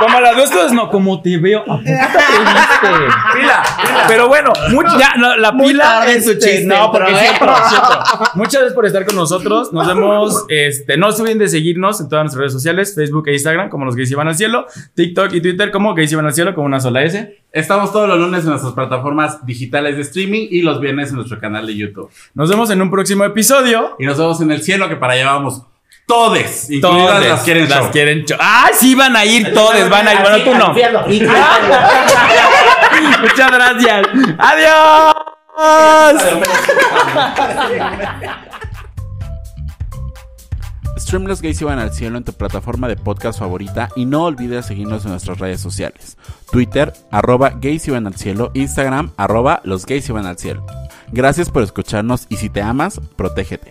[SPEAKER 1] Como las ves no, como te veo.
[SPEAKER 2] Pila, pila.
[SPEAKER 1] Pero bueno, much- ya, la, la
[SPEAKER 4] Muy
[SPEAKER 1] pila es
[SPEAKER 4] su chiste,
[SPEAKER 1] No, porque
[SPEAKER 4] pero,
[SPEAKER 1] es cierto, es cierto. Muchas gracias por estar con nosotros. Nos vemos. Este, no se olviden de seguirnos en todas nuestras redes sociales: Facebook e Instagram, como los gays iban al cielo, TikTok y Twitter, como gays iban al cielo, como una sola S.
[SPEAKER 2] Estamos todos los lunes en nuestras plataformas digitales de streaming y los viernes en nuestro canal de YouTube.
[SPEAKER 1] Nos vemos en un próximo episodio.
[SPEAKER 2] Y nos vemos en el cielo, que para allá vamos todes, incluidas
[SPEAKER 1] Todes
[SPEAKER 2] las quieren
[SPEAKER 1] las
[SPEAKER 2] show.
[SPEAKER 1] quieren show. ¡Ah, sí van a ir todos! Van a ir. Bueno, tú no. Muchas gracias. ¡Adiós!
[SPEAKER 2] Stream Los Gays Iban al Cielo en tu plataforma de podcast favorita y no olvides seguirnos en nuestras redes sociales. Twitter, arroba Gays Iban al Cielo, Instagram, arroba Los Gays Iban al Cielo. Gracias por escucharnos y si te amas, protégete.